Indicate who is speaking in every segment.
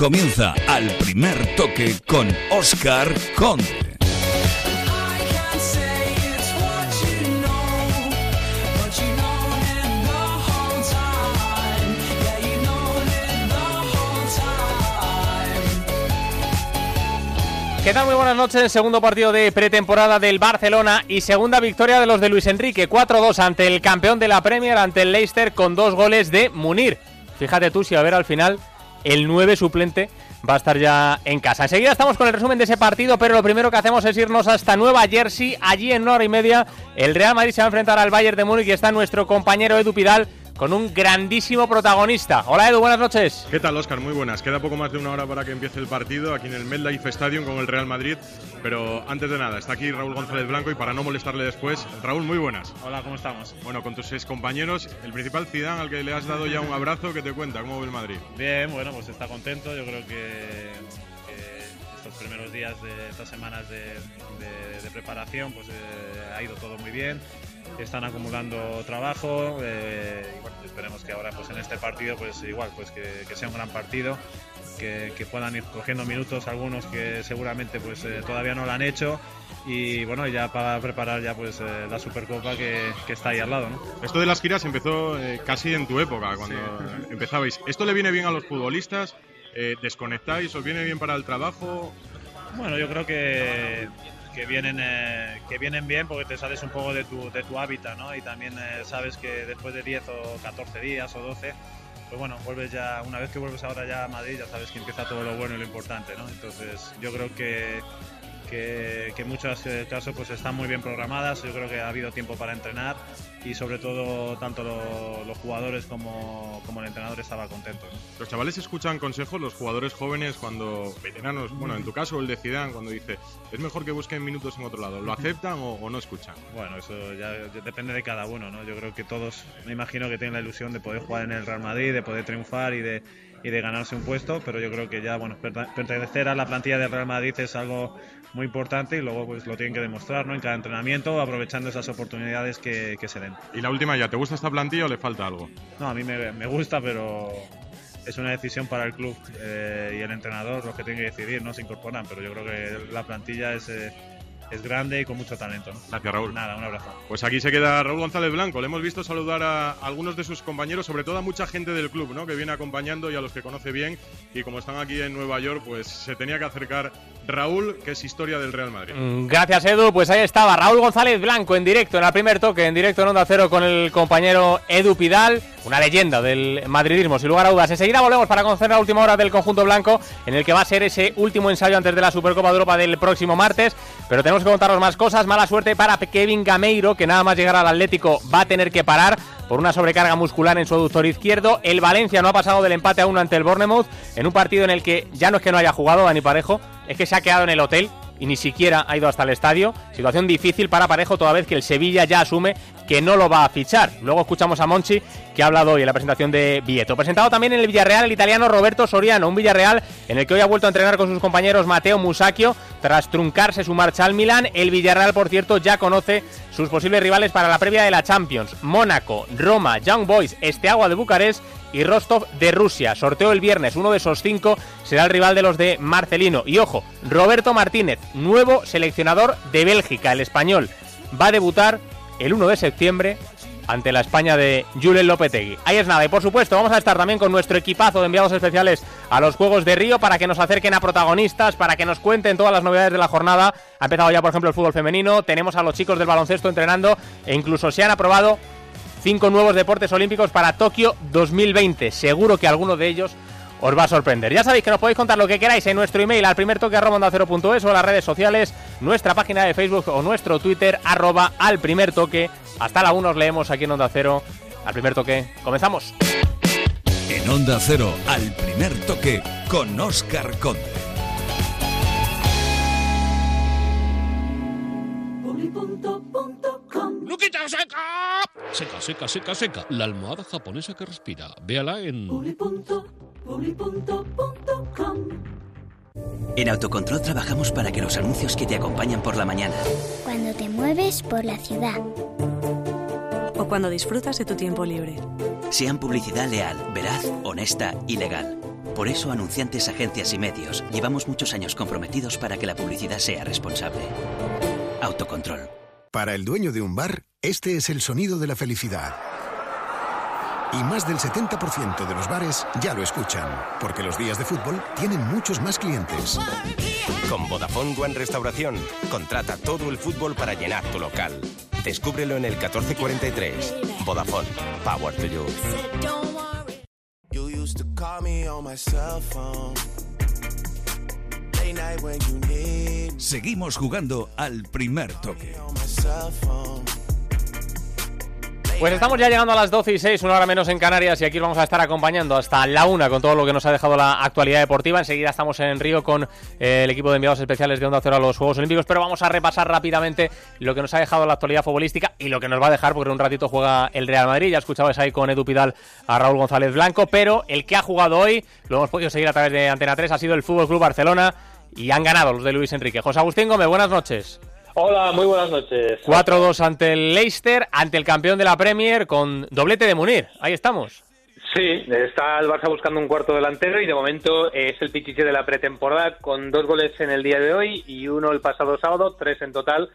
Speaker 1: comienza al primer toque con Oscar Conde.
Speaker 2: ¿Qué? Muy buenas noches. Segundo partido de pretemporada del Barcelona y segunda victoria de los de Luis Enrique. 4-2 ante el campeón de la Premier, ante el Leicester, con dos goles de Munir. Fíjate tú si a ver al final el 9 suplente va a estar ya en casa. Enseguida estamos con el resumen de ese partido, pero lo primero que hacemos es irnos hasta Nueva Jersey. Allí en una hora y media el Real Madrid se va a enfrentar al Bayern de Múnich y está nuestro compañero Edu Pidal con un grandísimo protagonista. Hola Edu, buenas noches.
Speaker 3: ¿Qué tal Oscar? Muy buenas. Queda poco más de una hora para que empiece el partido aquí en el MetLife Stadium con el Real Madrid, pero antes de nada, está aquí Raúl González Blanco y para no molestarle después, Raúl, muy buenas.
Speaker 4: Hola, ¿cómo estamos?
Speaker 3: Bueno, con tus ex compañeros, el principal Zidane al que le has dado ya un abrazo, ¿qué te cuenta? ¿Cómo ve el Madrid?
Speaker 4: Bien, bueno, pues está contento. Yo creo que, estos primeros días de estas semanas de, preparación, pues eh, ha ido todo muy bien están acumulando trabajo eh, y bueno, esperemos que ahora pues en este partido pues igual pues que, sea un gran partido que, puedan ir cogiendo minutos algunos que seguramente pues eh, todavía no lo han hecho. Y bueno ya para preparar ya pues eh, la Supercopa que, está ahí al lado ¿no?
Speaker 3: esto de las giras empezó casi en tu época cuando empezabais. Esto le viene bien a los futbolistas desconectáis os viene bien para el trabajo
Speaker 4: bueno yo creo que que vienen, eh, que vienen bien porque te sales un poco de tu, de tu hábitat, ¿no? Y también eh, sabes que después de 10 o 14 días o 12, pues bueno, vuelves ya, una vez que vuelves ahora ya a Madrid, ya sabes que empieza todo lo bueno y lo importante, ¿no? Entonces yo creo que que, que en muchos eh, casos pues están muy bien programadas. Yo creo que ha habido tiempo para entrenar y sobre todo tanto los jugadores como, como, el entrenador estaba contento.
Speaker 3: Los chavales escuchan consejos, los jugadores jóvenes cuando veteranos, bueno, en tu caso el de Zidane, cuando dice es mejor que busquen minutos en otro lado, ¿lo aceptan o, no escuchan?
Speaker 4: Bueno, eso ya depende de cada uno, ¿no? Yo creo que todos, me imagino que tienen la ilusión de poder jugar en el Real Madrid, de poder triunfar y de y de ganarse un puesto, pero yo creo que ya bueno pertenecer a la plantilla del Real Madrid es algo muy importante y luego pues lo tienen que demostrar ¿no? en cada entrenamiento, aprovechando esas oportunidades que, que, se den.
Speaker 3: Y la última ya, ¿te gusta esta plantilla o le falta algo?
Speaker 4: No, a mí me, me gusta, pero es una decisión para el club eh, y el entrenador los que tienen que decidir, ¿no? Se incorporan, pero yo creo que la plantilla es... Eh, es grande y con mucho talento.
Speaker 3: Gracias, Raúl.
Speaker 4: Nada, un abrazo.
Speaker 3: Pues aquí se queda Raúl González Blanco. Le hemos visto saludar a algunos de sus compañeros, sobre todo a mucha gente del club, ¿no? Que viene acompañando y a los que conoce bien. Y como están aquí en Nueva York, pues se tenía que acercar Raúl, que es historia del Real Madrid.
Speaker 2: Mm, gracias, Edu. Pues ahí estaba Raúl González Blanco en directo, en el primer toque, en directo en Onda Cero con el compañero Edu Pidal, una leyenda del madridismo, sin lugar a dudas. Enseguida volvemos para conocer la última hora del conjunto blanco, en el que va a ser ese último ensayo antes de la Supercopa de Europa del próximo martes. Pero tenemos que contaros más cosas. Mala suerte para Kevin Gameiro, que nada más llegar al Atlético va a tener que parar por una sobrecarga muscular en su aductor izquierdo. El Valencia no ha pasado del empate a uno ante el Bournemouth en un partido en el que ya no es que no haya jugado Dani Parejo, es que se ha quedado en el hotel y ni siquiera ha ido hasta el estadio. Situación difícil para Parejo toda vez que el Sevilla ya asume que no lo va a fichar. Luego escuchamos a Monchi que ha hablado hoy en la presentación de Vieto. Presentado también en el Villarreal el italiano Roberto Soriano, un Villarreal en el que hoy ha vuelto a entrenar con sus compañeros Mateo Musacchio tras truncarse su marcha al Milán. El Villarreal, por cierto, ya conoce sus posibles rivales para la previa de la Champions. Mónaco, Roma, Young Boys, Esteagua de Bucarest y Rostov de Rusia. Sorteo el viernes, uno de esos cinco será el rival de los de Marcelino. Y ojo, Roberto Martínez, nuevo seleccionador de Bélgica, el español, va a debutar el 1 de septiembre ante la España de Julen Lopetegui. Ahí es nada, y por supuesto vamos a estar también con nuestro equipazo de enviados especiales a los Juegos de Río para que nos acerquen a protagonistas, para que nos cuenten todas las novedades de la jornada. Ha empezado ya, por ejemplo, el fútbol femenino, tenemos a los chicos del baloncesto entrenando e incluso se han aprobado cinco nuevos deportes olímpicos para Tokio 2020. Seguro que alguno de ellos os va a sorprender. Ya sabéis que nos podéis contar lo que queráis en nuestro email al primer toque arroba o en las redes sociales, nuestra página de Facebook o nuestro Twitter arroba al primer toque. Hasta la 1 os leemos aquí en Onda Cero. Al primer toque, comenzamos.
Speaker 1: En Onda Cero, al primer toque con Oscar Conde.
Speaker 5: Seca, seca, seca, seca. La almohada japonesa que respira. Véala en...
Speaker 6: En Autocontrol trabajamos para que los anuncios que te acompañan por la mañana.
Speaker 7: Cuando te mueves por la ciudad.
Speaker 8: O cuando disfrutas de tu tiempo libre.
Speaker 6: Sean publicidad leal, veraz, honesta y legal. Por eso, anunciantes, agencias y medios, llevamos muchos años comprometidos para que la publicidad sea responsable. Autocontrol.
Speaker 9: Para el dueño de un bar, este es el sonido de la felicidad. Y más del 70% de los bares ya lo escuchan, porque los días de fútbol tienen muchos más clientes.
Speaker 10: Con Vodafone One Restauración, contrata todo el fútbol para llenar tu local. Descúbrelo en el 1443. Vodafone, Power to You.
Speaker 1: Seguimos jugando al primer toque.
Speaker 2: Pues estamos ya llegando a las 12 y 6, una hora menos en Canarias, y aquí vamos a estar acompañando hasta la una con todo lo que nos ha dejado la actualidad deportiva. Enseguida estamos en Río con eh, el equipo de enviados especiales de Onda Cero a los Juegos Olímpicos, pero vamos a repasar rápidamente lo que nos ha dejado la actualidad futbolística y lo que nos va a dejar, porque en un ratito juega el Real Madrid. Ya escuchabais ahí con Edu Pidal a Raúl González Blanco, pero el que ha jugado hoy, lo hemos podido seguir a través de Antena 3, ha sido el Fútbol Club Barcelona y han ganado los de Luis Enrique. José Agustín Gómez, buenas noches.
Speaker 11: Hola, muy buenas noches.
Speaker 2: 4-2 ante el Leicester, ante el campeón de la Premier, con doblete de Munir. Ahí estamos.
Speaker 11: Sí, está el Barça buscando un cuarto delantero y de momento es el pichiche de la pretemporada con dos goles en el día de hoy y uno el pasado sábado, tres en total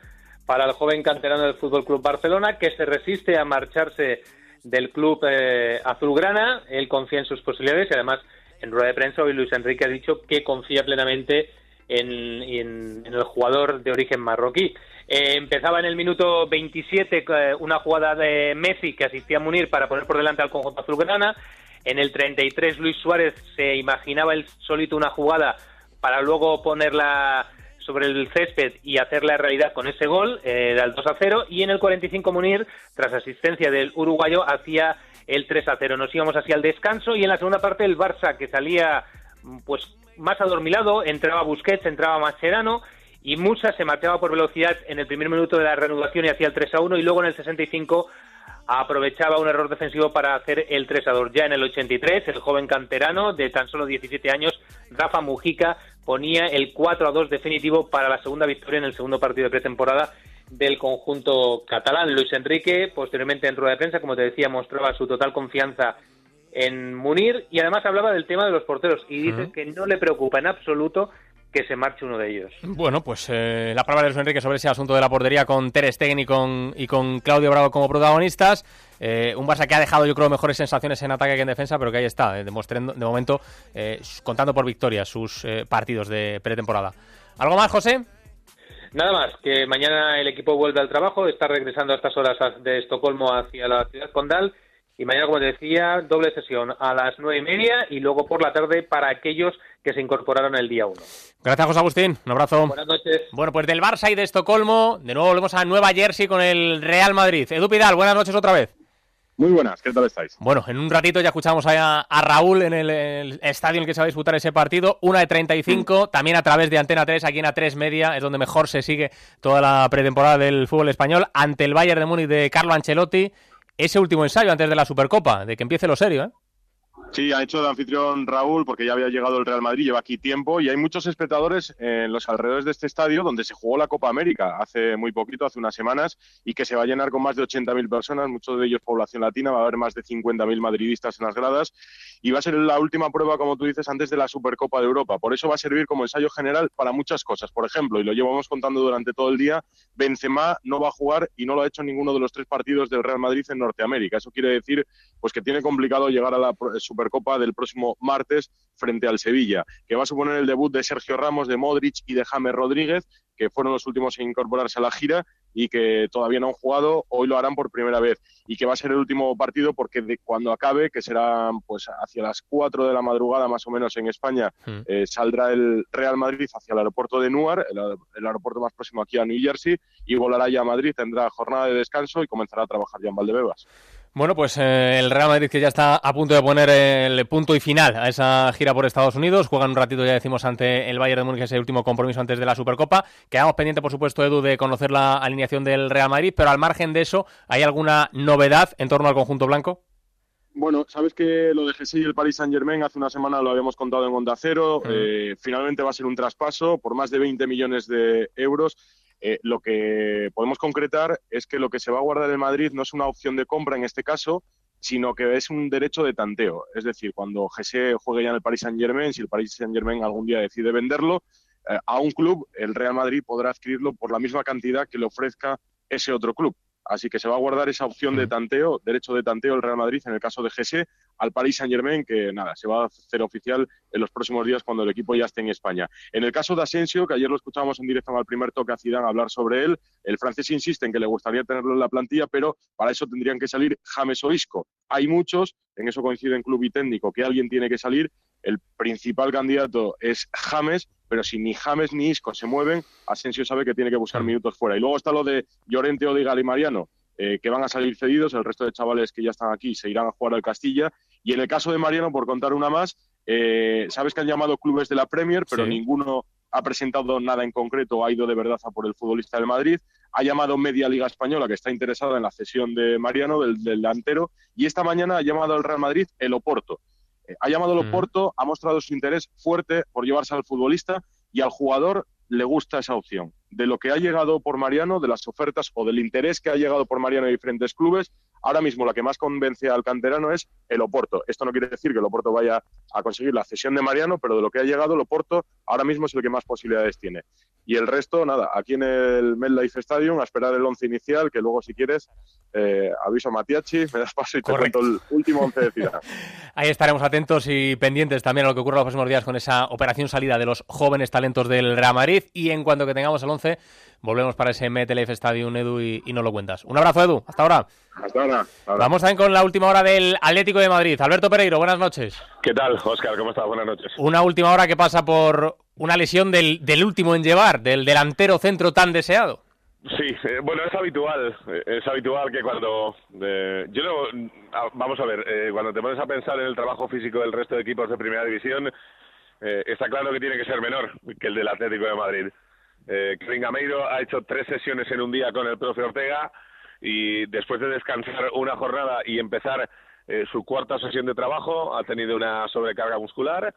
Speaker 11: para el joven canterano del Fútbol Club Barcelona que se resiste a marcharse del club eh, azulgrana. Él confía en sus posibilidades y además en rueda de prensa hoy Luis Enrique ha dicho que confía plenamente en, el jugador de origen marroquí. Eh, empezaba en el minuto 27 eh, una jugada de Messi que asistía a Munir para poner por delante al conjunto azulgrana. En el 33 Luis Suárez se imaginaba el solito una jugada para luego ponerla sobre el césped y hacerla realidad con ese gol eh, del 2 a 0 y en el 45 Munir tras asistencia del uruguayo hacía el 3 a 0 nos íbamos hacia el descanso y en la segunda parte el Barça que salía pues más adormilado, entraba Busquets, entraba Mascherano y Musa se marchaba por velocidad en el primer minuto de la reanudación y hacía el 3 a 1 y luego en el 65 aprovechaba un error defensivo para hacer el 3 a 2. Ya en el 83 el joven canterano de tan solo 17 años, Rafa Mujica, ponía el 4 a 2 definitivo para la segunda victoria en el segundo partido de pretemporada del conjunto catalán. Luis Enrique, posteriormente en rueda de prensa, como te decía, mostraba su total confianza en Munir y además hablaba del tema de los porteros y dice que no le preocupa en absoluto que se marche uno de ellos.
Speaker 2: Bueno, pues eh, la palabra de Luis Enrique sobre ese asunto de la portería con Ter Stegen y con, y con Claudio Bravo como protagonistas. Eh, un Barça que ha dejado, yo creo, mejores sensaciones en ataque que en defensa, pero que ahí está, eh, demostrando, de momento, contando por victoria sus partidos de pretemporada. ¿Algo más, José?
Speaker 11: Nada más, que mañana el equipo vuelve al trabajo, está regresando a estas horas de Estocolmo hacia la ciudad condal y mañana, como te decía, doble sesión a las nueve y media y luego por la tarde para aquellos que se incorporaron el día 1.
Speaker 2: Gracias, José Agustín. Un abrazo.
Speaker 11: Buenas noches.
Speaker 2: Bueno, pues del Barça y de Estocolmo, de nuevo volvemos a Nueva Jersey con el Real Madrid. Edu Pidal, buenas noches otra vez.
Speaker 12: Muy buenas, ¿qué tal estáis?
Speaker 2: Bueno, en un ratito ya escuchamos a, a Raúl en el, estadio en el que se va a disputar ese partido, una de 35, también a través de Antena 3, aquí en A3 Media, es donde mejor se sigue toda la pretemporada del fútbol español, ante el Bayern de Múnich de Carlo Ancelotti ese último ensayo antes de la Supercopa, de que empiece lo serio, ¿eh?
Speaker 12: Sí, ha hecho de anfitrión Raúl porque ya había llegado el Real Madrid, lleva aquí tiempo y hay muchos espectadores en los alrededores de este estadio donde se jugó la Copa América hace muy poquito, hace unas semanas, y que se va a llenar con más de 80.000 personas, muchos de ellos población latina, va a haber más de 50.000 madridistas en las gradas y va a ser la última prueba, como tú dices, antes de la Supercopa de Europa. Por eso va a servir como ensayo general para muchas cosas. Por ejemplo, y lo llevamos contando durante todo el día, Benzema no va a jugar y no lo ha hecho en ninguno de los tres partidos del Real Madrid en Norteamérica. Eso quiere decir pues que tiene complicado llegar a la Supercopa Copa del próximo martes frente al Sevilla, que va a suponer el debut de Sergio Ramos, de Modric y de James Rodríguez, que fueron los últimos en incorporarse a la gira y que todavía no han jugado, hoy lo harán por primera vez y que va a ser el último partido porque de cuando acabe, que será pues hacia las 4 de la madrugada más o menos en España, hmm. eh, saldrá el Real Madrid hacia el aeropuerto de Newark, el, aeropuerto más próximo aquí a New Jersey, y volará ya a Madrid, tendrá jornada de descanso y comenzará a trabajar ya en Valdebebas.
Speaker 2: Bueno, pues eh, el Real Madrid que ya está a punto de poner el punto y final a esa gira por Estados Unidos. Juegan un ratito, ya decimos, ante el Bayern de Múnich, ese último compromiso antes de la Supercopa. Quedamos pendiente, por supuesto, Edu, de conocer la alineación del Real Madrid, pero al margen de eso, ¿hay alguna novedad en torno al conjunto blanco?
Speaker 12: Bueno, sabes que lo de Gesell y el Paris Saint Germain hace una semana lo habíamos contado en Onda Cero. Eh, finalmente va a ser un traspaso por más de 20 millones de euros. Eh, lo que podemos concretar es que lo que se va a guardar en Madrid no es una opción de compra en este caso, sino que es un derecho de tanteo. Es decir, cuando Gese juegue ya en el Paris Saint-Germain, si el Paris Saint-Germain algún día decide venderlo, eh, a un club, el Real Madrid podrá adquirirlo por la misma cantidad que le ofrezca ese otro club. Así que se va a guardar esa opción de tanteo, derecho de tanteo el Real Madrid en el caso de Gese al Paris Saint Germain, que nada, se va a hacer oficial en los próximos días cuando el equipo ya esté en España. En el caso de Asensio, que ayer lo escuchábamos en directo al primer toque a Zidane hablar sobre él, el francés insiste en que le gustaría tenerlo en la plantilla, pero para eso tendrían que salir James o Isco. Hay muchos, en eso coinciden club y técnico, que alguien tiene que salir. El principal candidato es James, pero si ni James ni Isco se mueven, Asensio sabe que tiene que buscar minutos fuera. Y luego está lo de Llorente, Odigal y Mariano, eh, que van a salir cedidos, el resto de chavales que ya están aquí se irán a jugar al Castilla. Y en el caso de Mariano, por contar una más, eh, sabes que han llamado clubes de la Premier, pero ninguno ha presentado nada en concreto, ha ido de verdad a por el futbolista del Madrid. Ha llamado Media Liga Española, que está interesada en la cesión de Mariano, del, delantero, y esta mañana ha llamado al Real Madrid el Oporto. Eh, ha llamado el Oporto, ha mostrado su interés fuerte por llevarse al futbolista y al jugador le gusta esa opción. De lo que ha llegado por Mariano, de las ofertas o del interés que ha llegado por Mariano en diferentes clubes, ahora mismo la que más convence al canterano es el Oporto. Esto no quiere decir que el Oporto vaya a conseguir la cesión de Mariano, pero de lo que ha llegado el Oporto ahora mismo es el que más posibilidades tiene. Y el resto, nada, aquí en el MetLife Stadium a esperar el once inicial, que luego si quieres eh, aviso a Matiachi, me das paso y te cuento el último once de ciudad.
Speaker 2: Ahí estaremos atentos y pendientes también a lo que ocurra los próximos días con esa operación salida de los jóvenes talentos del Real Madrid y en cuanto que tengamos el once volvemos para ese MetLife Stadium, Edu, y, y nos lo cuentas. Un abrazo, Edu. Hasta ahora.
Speaker 12: Hasta ahora.
Speaker 2: Vamos también con la última hora del Atlético de Madrid. Alberto Pereiro, buenas noches.
Speaker 13: ¿Qué tal, Oscar? ¿Cómo estás? Buenas noches.
Speaker 2: Una última hora que pasa por una lesión del, del último en llevar, del delantero centro tan deseado.
Speaker 13: Sí, eh, bueno, es habitual, eh, es habitual que cuando... Eh, yo no, vamos a ver, eh, cuando te pones a pensar en el trabajo físico del resto de equipos de Primera División, está claro que tiene que ser menor que el del Atlético de Madrid. Eh, Kevin ha hecho tres sesiones en un día con el profe Ortega y después de descansar una jornada y empezar su cuarta sesión de trabajo ha tenido una sobrecarga muscular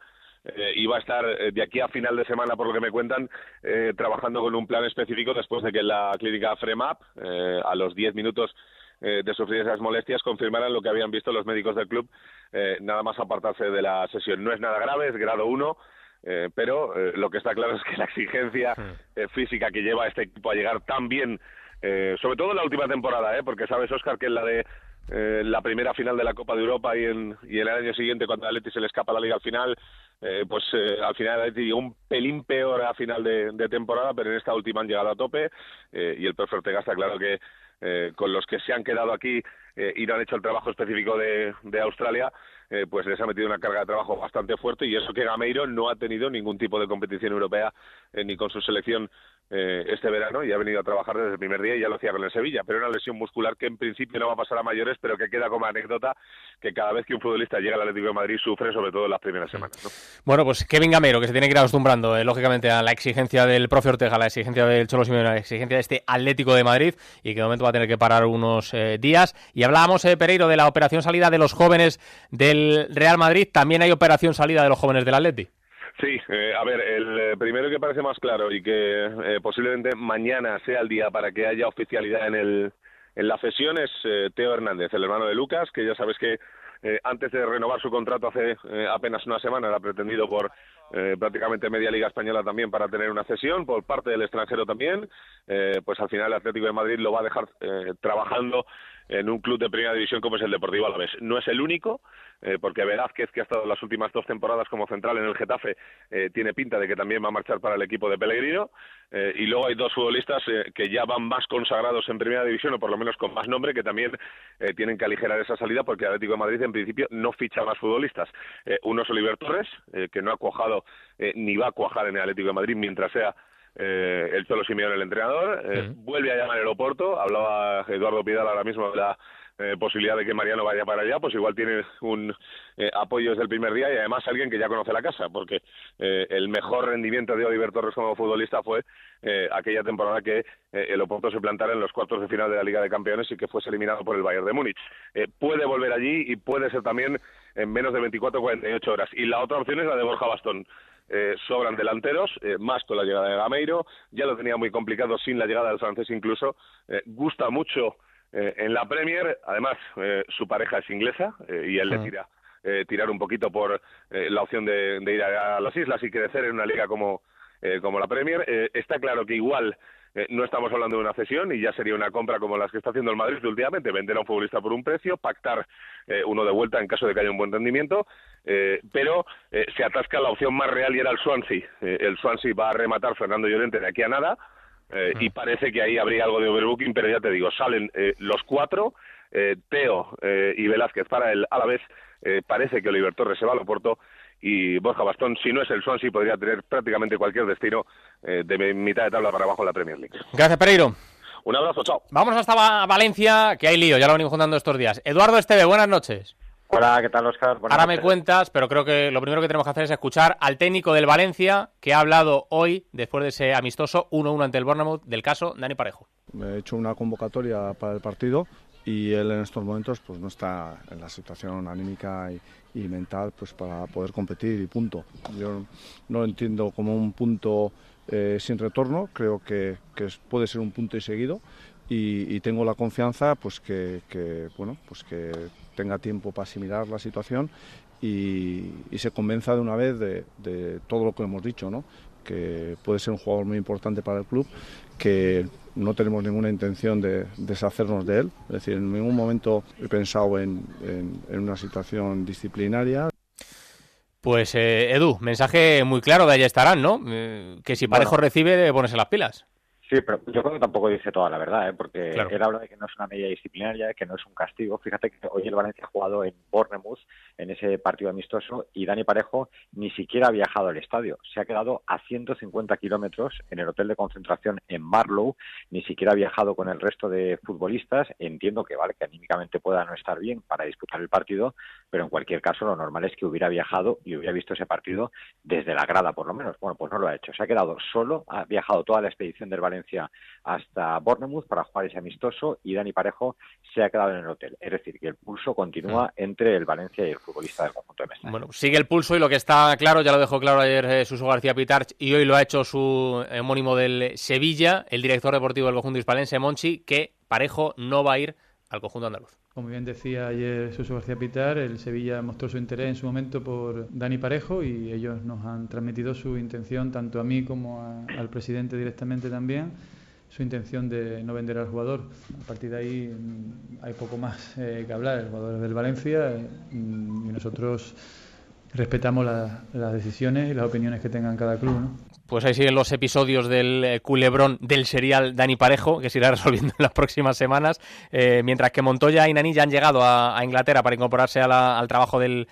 Speaker 13: eh, y va a estar eh, de aquí a final de semana, por lo que me cuentan, eh, trabajando con un plan específico después de que la clínica FREMAP, a los 10 minutos de sufrir esas molestias, confirmaran lo que habían visto los médicos del club, nada más apartarse de la sesión. No es nada grave, es grado 1. Pero lo que está claro es que la exigencia física que lleva este equipo a llegar tan bien, sobre todo en la última temporada, porque sabes, Oscar, que en la de la primera final de la Copa de Europa y en, y el año siguiente, cuando a Atleti se le escapa la liga al final, eh, pues eh, al final llegó un pelín peor a final de, temporada, pero en esta última han llegado a tope eh, y el profe Ortega está claro que con los que se han quedado aquí y no han hecho el trabajo específico de, de Australia, pues les ha metido una carga de trabajo bastante fuerte y eso que Gameiro no ha tenido ningún tipo de competición europea ni con su selección eh, este verano y ha venido a trabajar desde el primer día y ya lo hacía con el Sevilla, pero una lesión muscular que en principio no va a pasar a mayores, pero que queda como anécdota que cada vez que un futbolista llega al Atlético de Madrid sufre, sobre todo en las primeras semanas.
Speaker 2: Bueno, pues Kevin Gamero, que se tiene que ir acostumbrando, eh, lógicamente, a la exigencia del profe Ortega, a la exigencia del Cholo Simeone, a la exigencia de este Atlético de Madrid y que de momento va a tener que parar unos eh, días. Y hablábamos, Pereiro, de la operación salida de los jóvenes del Real Madrid. También hay operación salida de los jóvenes del Atlético.
Speaker 13: Sí, eh, a ver, el eh, primero que parece más claro y que eh, posiblemente mañana sea el día para que haya oficialidad en, el, en la cesión es Teo Hernández, el hermano de Lucas, que ya sabes que antes de renovar su contrato hace apenas una semana era pretendido por prácticamente media liga española también para tener una cesión, por parte del extranjero también, pues al final el Atlético de Madrid lo va a dejar trabajando en un club de primera división como es el Deportivo Alavés. No es el único, eh, porque Velázquez, que ha estado las últimas dos temporadas como central en el Getafe, eh, tiene pinta de que también va a marchar para el equipo de Pellegrino. Eh, y luego hay dos futbolistas que ya van más consagrados en primera división, o por lo menos con más nombre, que también tienen que aligerar esa salida, porque Atlético de Madrid en principio no ficha más futbolistas. uno es Oliver Torres, que no ha cuajado ni va a cuajar en el Atlético de Madrid mientras sea eh, el Cholo Simeone, el entrenador, eh, vuelve a llamar el aeropuerto, hablaba Eduardo Pidal ahora mismo de la eh, posibilidad de que Mariano vaya para allá, pues igual tiene un eh, apoyo desde el primer día y además alguien que ya conoce la casa, porque el mejor rendimiento de Oliver Torres como futbolista fue aquella temporada que el Oporto se plantara en los cuartos de final de la Liga de Campeones y que fuese eliminado por el Bayern de Múnich. puede volver allí y puede ser también en menos de 24 o 48 horas. Y la otra opción es la de Borja Bastón. Eh, sobran delanteros, eh, más con la llegada de Gameiro, ya lo tenía muy complicado sin la llegada del francés incluso, eh, gusta mucho en la Premier, además, su pareja es inglesa y él le tira tirar un poquito por la opción de, ir a, las islas y crecer en una liga como, como la Premier. está claro que igual eh, no estamos hablando de una cesión y ya sería una compra como las que está haciendo el Madrid últimamente, vender a un futbolista por un precio, pactar eh, uno de vuelta en caso de que haya un buen rendimiento, eh, pero se atasca la opción más real y era el Swansea. el Swansea va a rematar Fernando Llorente de aquí a nada y parece que ahí habría algo de overbooking, pero ya te digo, salen los cuatro, Teo y Velázquez para el Alavés, parece que Oliver Torres se va al Oporto y Borja Bastón, si no es el Swansea, podría tener prácticamente cualquier destino eh, de mitad de tabla para abajo en la Premier League.
Speaker 2: Gracias, Pereiro.
Speaker 13: Un abrazo, chao.
Speaker 2: Vamos hasta Valencia, que hay lío, ya lo venimos juntando estos días. Eduardo Esteve, buenas noches.
Speaker 14: Hola, ¿qué tal, Oscar?
Speaker 2: Ahora me cuentas, pero creo que lo primero que tenemos que hacer es escuchar al técnico del Valencia, que ha hablado hoy, después de ese amistoso 1-1 ante el Bournemouth, del caso Dani Parejo.
Speaker 15: He hecho una convocatoria para el partido y él en estos momentos pues no está en la situación anímica y, mental pues para poder competir y punto. Yo no lo entiendo como un punto eh, sin retorno, creo que, puede ser un punto y seguido y, tengo la confianza pues que, bueno pues que tenga tiempo para asimilar la situación y, se convenza de una vez de, de, todo lo que hemos dicho, ¿no? que puede ser un jugador muy importante para el club, que no tenemos ninguna intención de deshacernos de él. Es decir, en ningún momento he pensado en, una situación disciplinaria.
Speaker 2: Pues eh, Edu, mensaje muy claro de allá estarán, ¿no? Eh, que si Parejo recibe, ponerse las pilas.
Speaker 14: Sí, pero yo creo que tampoco dice toda la verdad, ¿eh? porque él habla de que no es una medida disciplinaria, que no es un castigo. Fíjate que hoy el Valencia ha jugado en Bournemouth, en ese partido amistoso, y Dani Parejo ni siquiera ha viajado al estadio. Se ha quedado a 150 kilómetros en el hotel de concentración en Marlow, ni siquiera ha viajado con el resto de futbolistas. Entiendo que, vale, que anímicamente pueda no estar bien para disputar el partido, pero en cualquier caso lo normal es que hubiera viajado y hubiera visto ese partido desde la grada, por lo menos. Bueno, pues no lo ha hecho. Se ha quedado solo, ha viajado toda la expedición del Valencia hasta Bournemouth para jugar ese amistoso y Dani Parejo se ha quedado en el hotel. Es decir, que el pulso continúa mm. entre el Valencia y el futbolista del conjunto de Mestalla.
Speaker 2: Bueno, sigue el pulso y lo que está claro, ya lo dejó claro ayer eh, Suso García Pitarch y hoy lo ha hecho su homónimo del Sevilla, el director deportivo del conjunto hispalense, Monchi, que Parejo no va a ir al conjunto andaluz.
Speaker 16: Como bien decía ayer Suso García Pitar, el Sevilla mostró su interés en su momento por Dani Parejo y ellos nos han transmitido su intención, tanto a mí como al presidente directamente también, su intención de no vender al jugador. A partir de ahí mm, hay poco más eh, que hablar. El jugador es del Valencia eh, y nosotros respetamos las decisiones y las opiniones que tengan cada club. ¿no?
Speaker 2: Pues ahí siguen los episodios del eh, culebrón del serial Dani Parejo, que se irá resolviendo en las próximas semanas, eh, mientras que Montoya y Nani ya han llegado a, Inglaterra para incorporarse al trabajo del,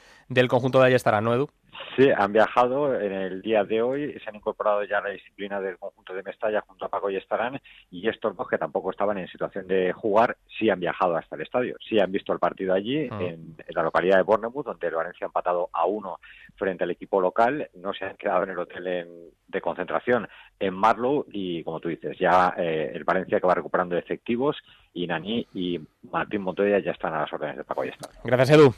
Speaker 2: conjunto de Ayestarán, ¿no, Edu?
Speaker 14: Sí, han viajado en el día de hoy, se han incorporado ya a la disciplina del conjunto de Mestalla junto a Paco y Estarán, y estos dos que tampoco estaban en situación de jugar, sí han viajado hasta el estadio, sí han visto el partido allí, ah. en, la localidad de Bournemouth, donde el Valencia ha empatado a uno frente al equipo local, no se han quedado en el hotel de concentración en Marlow, y como tú dices, ya eh, el Valencia que va recuperando efectivos, y Nani y Martín Montoya ya están a las órdenes de Paco y Estarán.
Speaker 2: Gracias, Edu.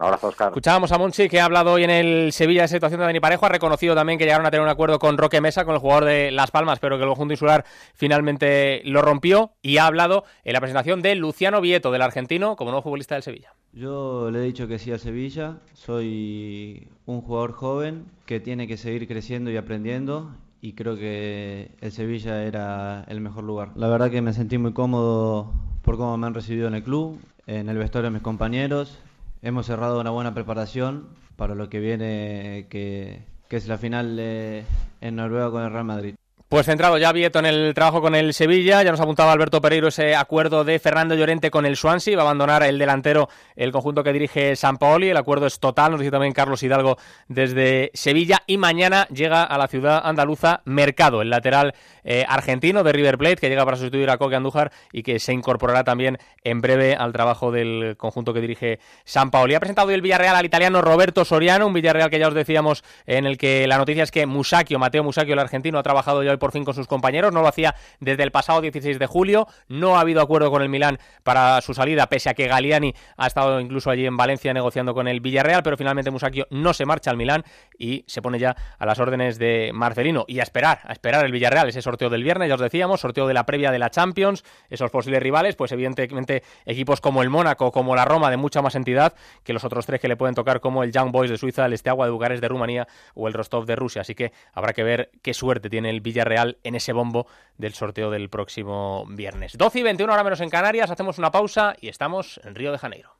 Speaker 14: Oscar.
Speaker 2: Escuchábamos a Monchi que ha hablado hoy en el Sevilla de situación de Dani Parejo. Ha reconocido también que llegaron a tener un acuerdo con Roque Mesa, con el jugador de Las Palmas, pero que el conjunto insular finalmente lo rompió. Y ha hablado en la presentación de Luciano Vieto, del argentino, como nuevo futbolista del Sevilla.
Speaker 17: Yo le he dicho que sí a Sevilla. Soy un jugador joven que tiene que seguir creciendo y aprendiendo. Y creo que el Sevilla era el mejor lugar. La verdad que me sentí muy cómodo por cómo me han recibido en el club, en el vestuario de mis compañeros hemos cerrado una buena preparación para lo que viene, que, es la final en Noruega con el Real Madrid.
Speaker 2: Pues centrado ya Vieto en el trabajo con el Sevilla, ya nos apuntaba Alberto Pereiro ese acuerdo de Fernando Llorente con el Swansea, va a abandonar el delantero el conjunto que dirige San Paoli, el acuerdo es total, nos dice también Carlos Hidalgo desde Sevilla. Y mañana llega a la ciudad andaluza Mercado, el lateral eh, argentino de River Plate que llega para sustituir a Coque Andújar y que se incorporará también en breve al trabajo del conjunto que dirige San Paoli. Ha presentado hoy el Villarreal al italiano Roberto Soriano, un Villarreal que ya os decíamos en el que la noticia es que Musacchio, Mateo Musacchio, el argentino, ha trabajado ya hoy por fin con sus compañeros, no lo hacía desde el pasado 16 de julio, no ha habido acuerdo con el Milán para su salida, pese a que Galiani ha estado incluso allí en Valencia negociando con el Villarreal, pero finalmente Musacchio no se marcha al Milán y se pone ya a las órdenes de Marcelino. Y a esperar, a esperar el Villarreal, ese sorteo del viernes, ya os decíamos, sorteo de la previa de la Champions, esos posibles rivales, pues evidentemente equipos como el Mónaco, como la Roma de mucha más entidad que los otros tres que le pueden tocar como el Young Boys de Suiza, el Esteagua de Bucarest de Rumanía o el Rostov de Rusia, así que habrá que ver qué suerte tiene el Villarreal en ese bombo del sorteo del próximo viernes. 12 y 21 ahora menos en Canarias, hacemos una pausa y estamos en Río de Janeiro.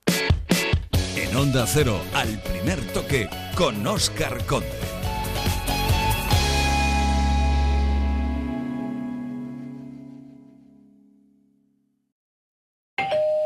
Speaker 1: En Onda Cero, al primer toque, con Oscar Conde.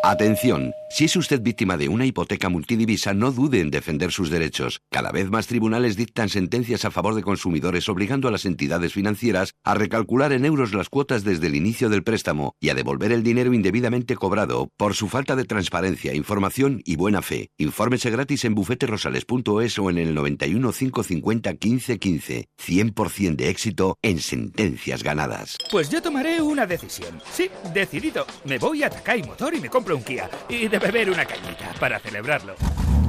Speaker 18: Atención, si es usted víctima de una hipoteca multidivisa, no dude en defender sus derechos. Cada vez más tribunales dictan sentencias a favor de consumidores obligando a las entidades financieras a recalcular en euros las cuotas desde el inicio del préstamo y a devolver el dinero indebidamente cobrado por su falta de transparencia, información y buena fe. Infórmese gratis en bufeterosales.es o en el 91 550 1515. 100% de éxito en sentencias ganadas.
Speaker 19: Pues yo tomaré una decisión. Sí, decidido. Me voy a Takai Motor y me compro un Kia y de beber una cañita para celebrarlo.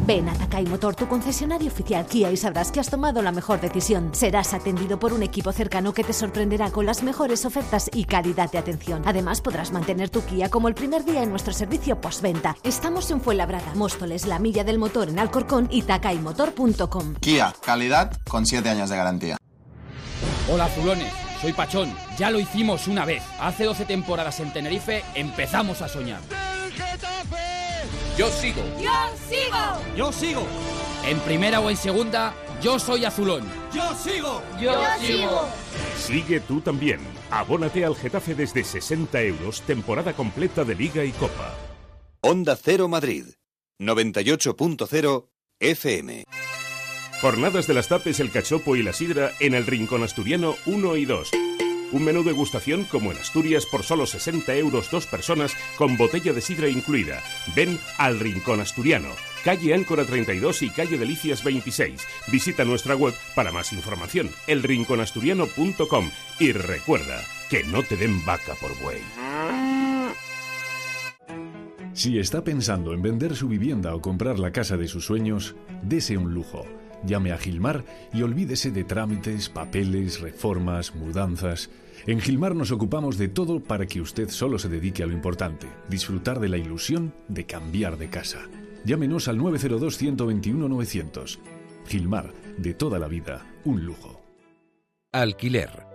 Speaker 20: Ven a Takai Motor, tu concesionario oficial Kia y sabrás que has tomado la mejor decisión. Serás atendido por un equipo cercano que te sorprenderá con las mejores ofertas y calidad de atención. Además, podrás mantener tu Kia como el primer día en nuestro servicio postventa. Estamos en Fuenlabrada, Móstoles, La Milla del Motor en Alcorcón y takaimotor.com.
Speaker 21: Kia, calidad con 7 años de garantía.
Speaker 22: Hola, Zulones. Soy Pachón. Ya lo hicimos una vez. Hace 12 temporadas en Tenerife empezamos a soñar. Yo sigo.
Speaker 23: Yo sigo.
Speaker 22: Yo sigo. En primera o en segunda, yo soy azulón.
Speaker 23: Yo sigo. Yo, sigo.
Speaker 24: Sigue tú también. Abónate al Getafe desde 60 euros, temporada completa de Liga y Copa.
Speaker 25: Onda Cero Madrid. 98.0 FM.
Speaker 24: Jornadas de las Tapes, el cachopo y la sidra en el Rincón Asturiano 1 y 2. Un menú degustación como en Asturias por solo 60 euros dos personas con botella de sidra incluida. Ven al Rincón Asturiano, calle Áncora 32 y calle Delicias 26. Visita nuestra web para más información, elrinconasturiano.com y recuerda que no te den vaca por buey.
Speaker 26: Si está pensando en vender su vivienda o comprar la casa de sus sueños, dese un lujo. Llame a Gilmar y olvídese de trámites, papeles, reformas, mudanzas. En Gilmar nos ocupamos de todo para que usted solo se dedique a lo importante, disfrutar de la ilusión de cambiar de casa. Llámenos al 902-121-900. Gilmar, de toda la vida, un lujo.
Speaker 27: Alquiler.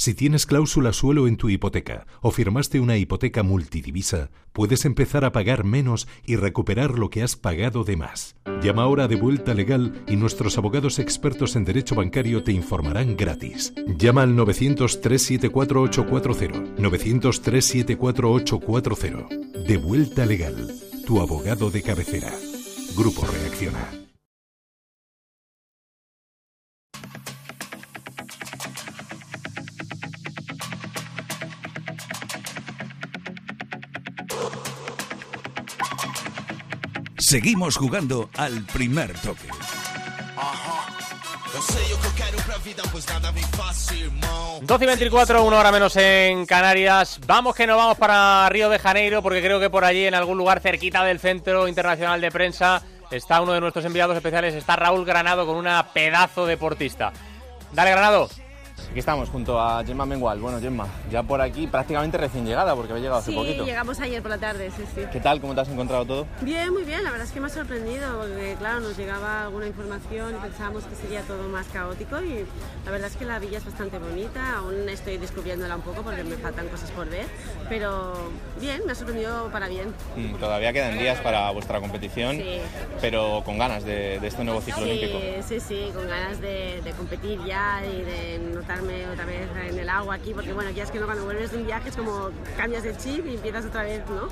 Speaker 28: Si tienes cláusula suelo en tu hipoteca o firmaste una hipoteca multidivisa, puedes empezar a pagar menos y recuperar lo que has pagado de más. Llama ahora de vuelta legal y nuestros abogados expertos en derecho bancario te informarán gratis. Llama al 900-374-840. 900-374-840. De vuelta legal. Tu abogado de cabecera. Grupo Reacciona.
Speaker 1: Seguimos jugando al primer toque.
Speaker 2: 12 y 24, una hora menos en Canarias. Vamos que nos vamos para Río de Janeiro porque creo que por allí en algún lugar cerquita del Centro Internacional de Prensa está uno de nuestros enviados especiales, está Raúl Granado con una pedazo deportista. Dale Granado.
Speaker 29: Aquí estamos junto a Gemma Mengual. Bueno, Gemma, ya por aquí prácticamente recién llegada porque había llegado hace
Speaker 30: sí,
Speaker 29: poquito.
Speaker 30: llegamos ayer por la tarde, sí, sí.
Speaker 29: ¿Qué tal? ¿Cómo te has encontrado todo?
Speaker 30: Bien, muy bien. La verdad es que me ha sorprendido porque, claro, nos llegaba alguna información y pensábamos que sería todo más caótico y la verdad es que la villa es bastante bonita. Aún estoy descubriéndola un poco porque me faltan cosas por ver, pero bien, me ha sorprendido para bien.
Speaker 29: Mm, todavía quedan días para vuestra competición,
Speaker 30: Sí.
Speaker 29: pero con ganas de, de este nuevo ciclo
Speaker 30: sí,
Speaker 29: olímpico.
Speaker 30: Sí, sí, con ganas de, de competir ya y de notar adaptarme otra vez en el agua aquí, porque bueno, ya es que no, cuando vuelves de un viaje es como cambias de chip y empiezas otra vez, ¿no?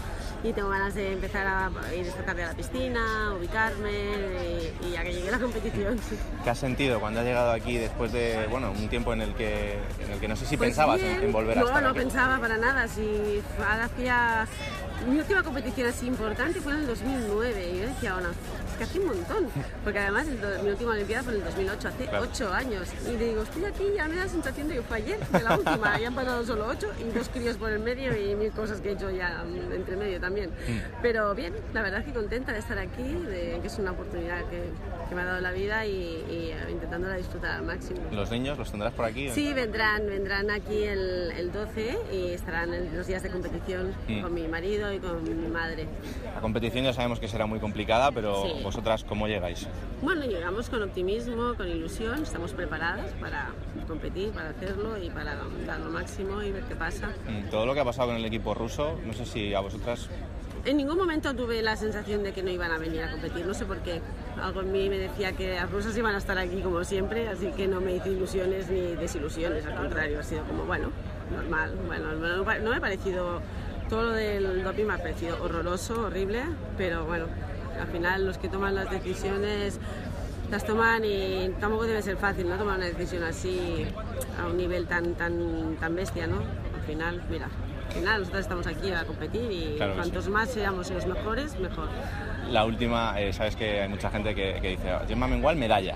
Speaker 30: Y tengo ganas de empezar a ir esta tarde a la piscina, ubicarme y, a que llegue la competición.
Speaker 29: ¿Qué has sentido cuando has llegado aquí después de, bueno, un tiempo en el que, en el que no sé si pues pensabas en, volver a
Speaker 30: estar
Speaker 29: No,
Speaker 30: no pensaba para nada, si hacía... Mi última competición así importante fue en el 2009 y yo decía, bueno, que hace un montón. Porque además mi última Olimpiada fue en el 2008, hace ocho años. Y digo, estoy aquí ya me da la sensación de que fue ayer, de la última. ya han pasado solo ocho y dos críos por el medio y mil cosas que he hecho ya entre medio también. Mm. Pero bien, la verdad es que contenta de estar aquí, de que es una oportunidad que, que me ha dado la vida y, y eh, intentándola disfrutar al máximo.
Speaker 29: ¿Los niños los tendrás por aquí?
Speaker 30: Sí, vendrán, vendrán aquí el, el 12 y estarán en los días de competición mm. con mi marido y con mi madre.
Speaker 29: La competición ya sabemos que será muy complicada, pero ¿Vosotras cómo llegáis?
Speaker 30: Bueno, llegamos con optimismo, con ilusión, estamos preparadas para competir, para hacerlo y para dar lo máximo y ver qué pasa.
Speaker 29: Mm, todo lo que ha pasado con el equipo ruso, no sé si a vosotras...
Speaker 30: En ningún momento tuve la sensación de que no iban a venir a competir, no sé por qué. Algo en mí me decía que las rusas iban a estar aquí como siempre, así que no me hice ilusiones ni desilusiones, al contrario, ha sido como, bueno, normal. Bueno, no me ha parecido, todo lo del doping me ha parecido horroroso, horrible, pero bueno, al final los que toman las decisiones las toman y tampoco debe ser fácil, ¿no? Tomar una decisión así a un nivel tan, tan, tan bestia, ¿no? Al final, mira, al final nosotros estamos aquí a competir y cuantos más seamos los mejores, mejor.
Speaker 29: La última, eh, sabes que hay mucha gente que, que dice, Gemma Mengual, medalla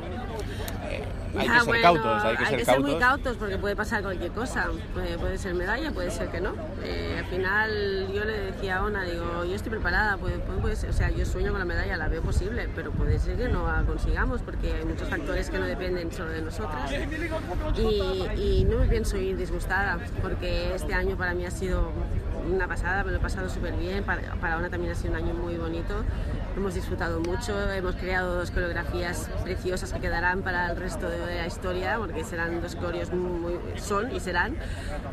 Speaker 29: hay que ser cautos, hay que,
Speaker 30: ser,
Speaker 29: ser,
Speaker 30: muy cautos porque puede pasar cualquier cosa. Puede, ser medalla, puede ser que no. Eh, al final yo le decía a Ona, digo, yo estoy preparada, puede, puede ser, o sea, yo sueño con la medalla, la veo posible, pero puede ser que no la consigamos porque hay muchos factores que no dependen solo de nosotras. Y, no me pienso ir disgustada porque este año para mí ha sido una pasada, me lo he pasado súper bien, para, para Ona también ha sido un año muy bonito hemos disfrutado mucho, hemos creado dos coreografías preciosas que quedarán para el resto de la historia, porque serán dos coreos muy, son y serán,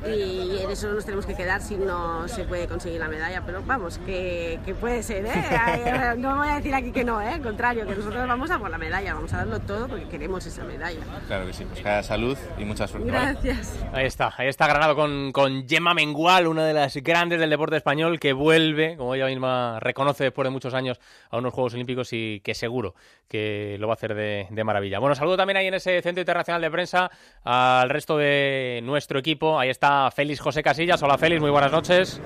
Speaker 30: y en eso nos tenemos que quedar si no se puede conseguir la medalla, pero vamos, que, que puede ser, ¿eh? no voy a decir aquí que no, ¿eh? al contrario, que nosotros vamos a por la medalla, vamos a darlo todo porque queremos esa medalla.
Speaker 29: Claro que sí, pues haya salud y mucha suerte.
Speaker 30: Gracias.
Speaker 2: Ahí está, ahí está Granado con, con Gemma Mengual, una de las grandes del deporte español que vuelve, como ella misma reconoce después de muchos años, a unos Juegos Olímpicos y que seguro que lo va a hacer de, maravilla. Bueno, saludo también ahí en ese Centro Internacional de Prensa al resto de nuestro equipo. Ahí está Félix José Casillas. Hola Félix, muy buenas noches.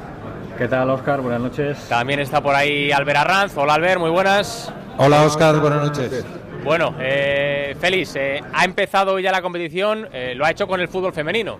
Speaker 31: ¿Qué tal, Oscar? Buenas noches.
Speaker 2: También está por ahí Albert Arranz. Hola, Albert, muy buenas.
Speaker 32: Hola, Oscar, buenas noches.
Speaker 2: Bueno, eh, Félix, eh, ha empezado ya la competición, eh, lo ha hecho con el fútbol femenino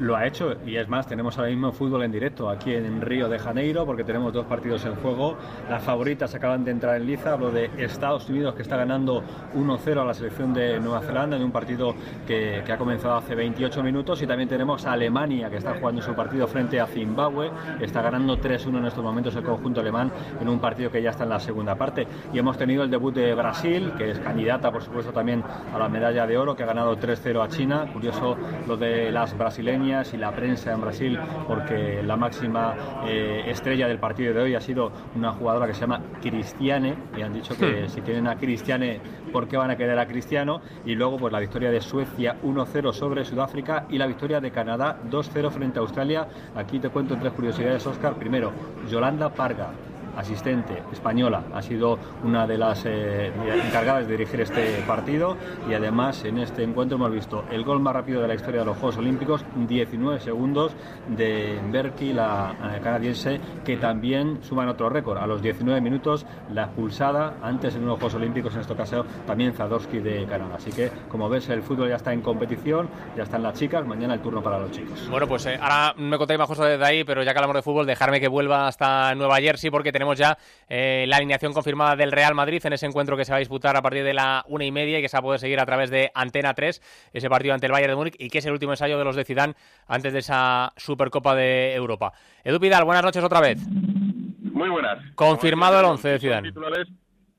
Speaker 31: lo ha hecho y es más, tenemos ahora mismo fútbol en directo aquí en Río de Janeiro porque tenemos dos partidos en juego. Las favoritas acaban de entrar en liza, hablo de Estados Unidos que está ganando 1-0 a la selección de Nueva Zelanda en un partido que, ha comenzado hace 28 minutos y también tenemos a Alemania que está jugando su partido frente a Zimbabue, está ganando 3-1 en estos momentos el conjunto alemán en un partido que ya está en la segunda parte. Y hemos tenido el debut de Brasil, que es candidata por supuesto también a la medalla de oro, que ha ganado 3-0 a China. Curioso lo de las brasileñas y la prensa en Brasil, porque la máxima eh, estrella del partido de hoy ha sido una jugadora que se llama Cristiane, y han dicho que hmm. si tienen a Cristiane, ¿por qué van a querer a Cristiano? Y luego pues la victoria de Suecia 1-0 sobre Sudáfrica y la victoria de Canadá 2-0 frente a Australia. Aquí te cuento tres curiosidades, Oscar. Primero, Yolanda Parga, asistente española, ha sido una de las eh, encargadas de dirigir este partido y además en este encuentro hemos visto el gol más rápido de la historia de los Juegos Olímpicos, 19 segundos de Berkey, la eh, canadiense, que también suman otro récord. A los 19 minutos la expulsada antes en unos Juegos Olímpicos, en este caso también Zadowski de Canadá. Así que como ves el fútbol ya está en competición, ya están las chicas, mañana el turno para los chicos.
Speaker 2: Bueno, pues eh, ahora me contáis más cosas desde ahí, pero ya que hablamos de fútbol, dejarme que vuelva hasta Nueva Jersey porque tenemos ya eh, la alineación confirmada del Real Madrid en ese encuentro que se va a disputar a partir de la una y media y que se va a poder seguir a través de Antena 3, ese partido ante el Bayern de Múnich y que es el último ensayo de los de Zidane antes de esa Supercopa de Europa. Edu Pidal, buenas noches otra vez.
Speaker 33: Muy buenas.
Speaker 2: Confirmado el 11 de Zidane.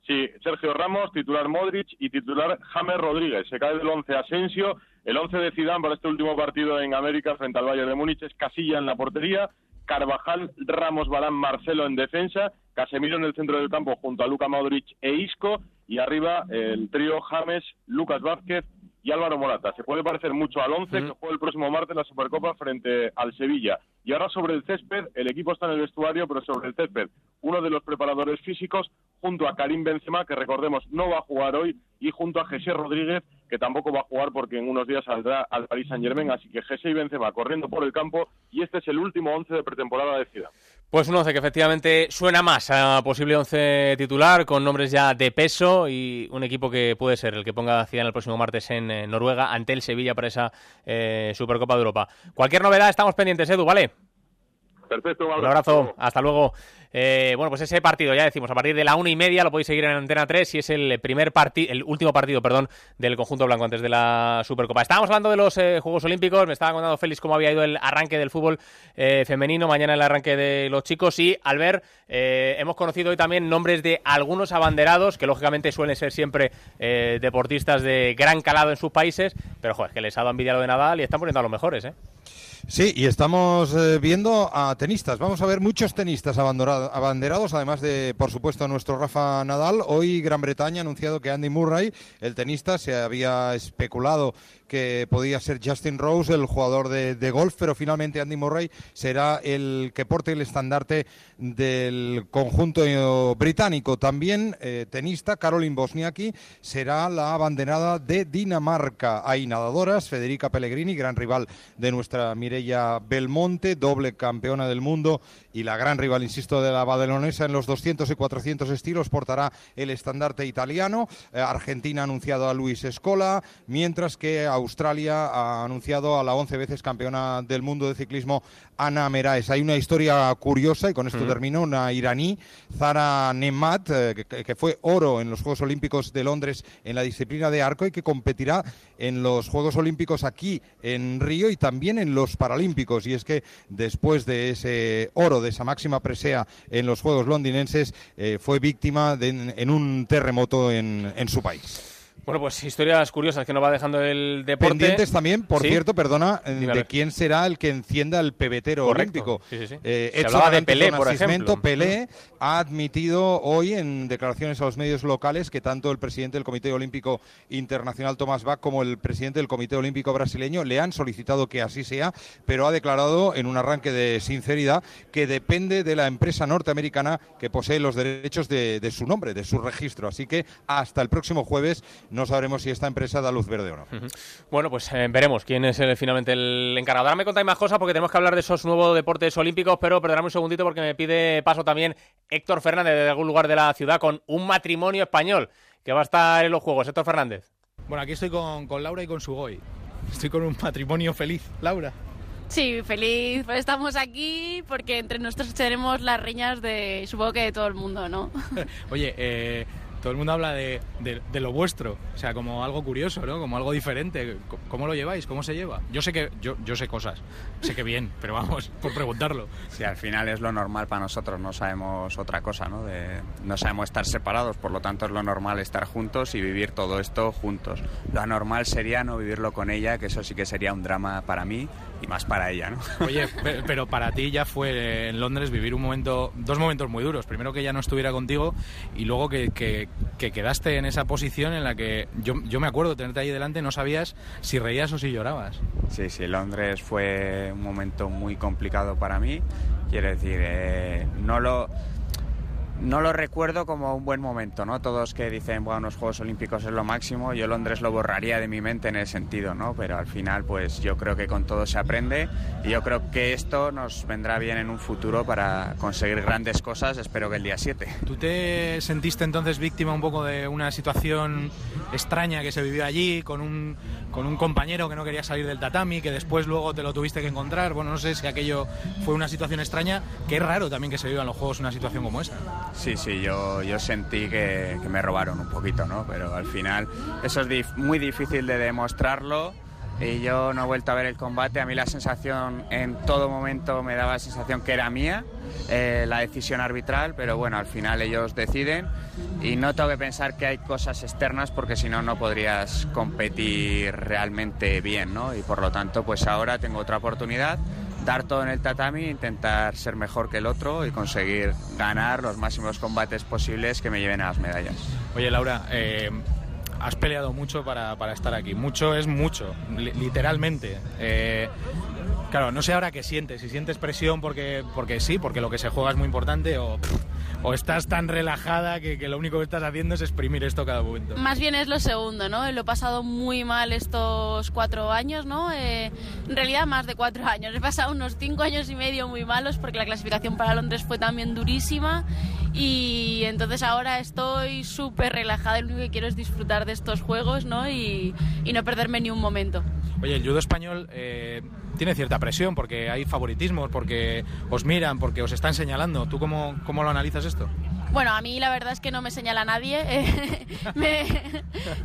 Speaker 33: Sí, Sergio Ramos, titular Modric y titular James Rodríguez. Se cae del 11 Asensio. El 11 de Zidane para este último partido en América frente al Bayern de Múnich es Casilla en la portería, Carvajal, Ramos, Balán, Marcelo en defensa, Casemiro en el centro del campo junto a Luca Modric e Isco y arriba el trío James, Lucas Vázquez y Álvaro Morata. Se puede parecer mucho al 11 que juega el próximo martes en la Supercopa frente al Sevilla. Y ahora sobre el césped, el equipo está en el vestuario, pero sobre el césped, uno de los preparadores físicos junto a Karim Benzema, que recordemos no va a jugar hoy, y junto a José Rodríguez, que tampoco va a jugar porque en unos días saldrá al Paris Saint Germain, así que José y Benzema corriendo por el campo, y este es el último once de pretemporada de Ciudad.
Speaker 2: Pues un once que efectivamente suena más a posible once titular, con nombres ya de peso y un equipo que puede ser el que ponga Zidane el próximo martes en eh, Noruega ante el Sevilla para esa eh, Supercopa de Europa. Cualquier novedad estamos pendientes, Edu, ¿vale?
Speaker 33: Perfecto,
Speaker 2: un abrazo. Hasta luego. Eh, bueno, pues ese partido, ya decimos, a partir de la una y media lo podéis seguir en Antena 3 y es el primer partido, el último partido, perdón, del conjunto blanco antes de la Supercopa. Estábamos hablando de los eh, Juegos Olímpicos, me estaba contando Félix cómo había ido el arranque del fútbol eh, femenino, mañana el arranque de los chicos y al ver, hemos conocido hoy también nombres de algunos abanderados, que lógicamente suelen ser siempre deportistas de gran calado en sus países, pero joder, que les ha dado envidia lo de Nadal y están poniendo a los mejores, ¿eh?
Speaker 32: Sí, y estamos eh, viendo a tenistas. Vamos a ver muchos tenistas abanderados, además de, por supuesto, nuestro Rafa Nadal. Hoy Gran Bretaña ha anunciado que Andy Murray, el tenista, se había especulado que podía ser Justin Rose, el jugador de, golf, pero finalmente Andy Murray será el que porte el estandarte del conjunto británico. También eh, tenista Caroline Bosniaki será la abanderada de Dinamarca. Hay nadadoras, Federica Pellegrini, gran rival de nuestra Mireia Belmonte, doble campeona del mundo y la gran rival, insisto, de la badalonesa en los 200 y 400 estilos portará el estandarte italiano. Eh, Argentina ha anunciado a Luis Escola, mientras que Australia ha anunciado a la 11 veces campeona del mundo de ciclismo Ana Meraes. Hay una historia curiosa y con esto termino, una iraní, Zara Nemat, eh, que, fue oro en los Juegos Olímpicos de Londres en la disciplina de arco y que competirá en los Juegos Olímpicos aquí en Río y también en los Paralímpicos. Y es que después de ese oro, de esa máxima presea en los Juegos londinenses, eh, fue víctima de, en, un terremoto en su país.
Speaker 2: Bueno, pues historias curiosas que nos va dejando el deporte.
Speaker 32: Pendientes también, por cierto, perdona, eh, de quién será el que encienda el pebetero olímpico.
Speaker 2: Sí, sí, eh, Se hablaba de Pelé, por ejemplo.
Speaker 32: Pelé ha admitido hoy en declaraciones a los medios locales que tanto el presidente del Comité Olímpico Internacional Tomás Bach como el presidente del Comité Olímpico Brasileño le han solicitado que así sea, pero ha declarado en un arranque de sinceridad que depende de la empresa norteamericana que posee los derechos de, de su nombre, de su registro. Así que hasta el próximo jueves no sabremos si esta empresa da luz verde o no.
Speaker 2: Bueno, pues eh, veremos quién es finalmente el encargado. Ahora me contáis más cosas porque tenemos que hablar de esos nuevos deportes olímpicos, pero perdonadme un segundito porque me pide paso también Héctor Fernández de algún lugar de la ciudad con un matrimonio español que va a estar en los Juegos. Héctor Fernández.
Speaker 34: Bueno, aquí estoy con, con Laura y con Sugoi. Estoy con un matrimonio feliz. Laura.
Speaker 35: Sí, feliz. Pues estamos aquí porque entre nosotros tenemos las riñas de, supongo que de todo el mundo, ¿no?
Speaker 34: Oye, eh, todo el mundo habla de, de, lo vuestro, o sea, como algo curioso, ¿no? Como algo diferente. ¿Cómo lo lleváis? ¿Cómo se lleva? Yo sé que yo, yo sé cosas, sé que bien, pero vamos, por preguntarlo.
Speaker 29: Sí, al final es lo normal para nosotros, no sabemos otra cosa, ¿no? De, no sabemos estar separados, por lo tanto es lo normal estar juntos y vivir todo esto juntos. Lo anormal sería no vivirlo con ella, que eso sí que sería un drama para mí y más para ella, ¿no?
Speaker 34: Oye, pero para ti ya fue en Londres vivir un momento, dos momentos muy duros. Primero que ella no estuviera contigo y luego que, que, quedaste en esa posición en la que yo, yo me acuerdo tenerte ahí delante, no sabías si reías o si llorabas.
Speaker 29: Sí, sí, Londres fue un momento muy complicado para mí. Quiero decir, eh, no lo no lo recuerdo como un buen momento, ¿no? Todos que dicen, bueno, los Juegos Olímpicos es lo máximo, yo Londres lo borraría de mi mente en ese sentido, ¿no? Pero al final, pues yo creo que con todo se aprende y yo creo que esto nos vendrá bien en un futuro para conseguir grandes cosas, espero que el día 7.
Speaker 34: ¿Tú te sentiste entonces víctima un poco de una situación extraña que se vivió allí, con un, con un compañero que no quería salir del tatami, que después luego te lo tuviste que encontrar? Bueno, no sé si aquello fue una situación extraña, que es raro también que se viva en los Juegos una situación como esa.
Speaker 29: Sí, sí, yo, yo sentí que, me robaron un poquito, ¿no? Pero al final eso es muy difícil de demostrarlo y yo no he vuelto a ver el combate. A mí la sensación en todo momento me daba la sensación que era mía, eh, la decisión arbitral, pero bueno, al final ellos deciden y no tengo que pensar que hay cosas externas porque si no, no podrías competir realmente bien, ¿no? Y por lo tanto, pues ahora tengo otra oportunidad dar todo en el tatami, intentar ser mejor que el otro y conseguir ganar los máximos combates posibles que me lleven a las medallas.
Speaker 34: Oye, Laura, eh, has peleado mucho para, para estar aquí. Mucho es mucho, li- literalmente. Eh, claro, no sé ahora qué sientes. Si sientes presión porque, porque sí, porque lo que se juega es muy importante, o, o estás tan relajada que, que lo único que estás haciendo es exprimir esto cada momento.
Speaker 35: Más bien es lo segundo, ¿no? Lo he pasado muy mal estos cuatro años, ¿no? Eh, en realidad más de cuatro años. He pasado unos cinco años y medio muy malos porque la clasificación para Londres fue también durísima y entonces ahora estoy súper relajada y lo único que quiero es disfrutar de estos juegos, ¿no? Y, y no perderme ni un momento.
Speaker 34: Oye, el judo español eh, tiene cierta presión porque hay favoritismos, porque os miran, porque os están señalando. ¿Tú cómo, cómo lo analizas esto?
Speaker 35: Bueno, a mí la verdad es que no me señala nadie. eh, me-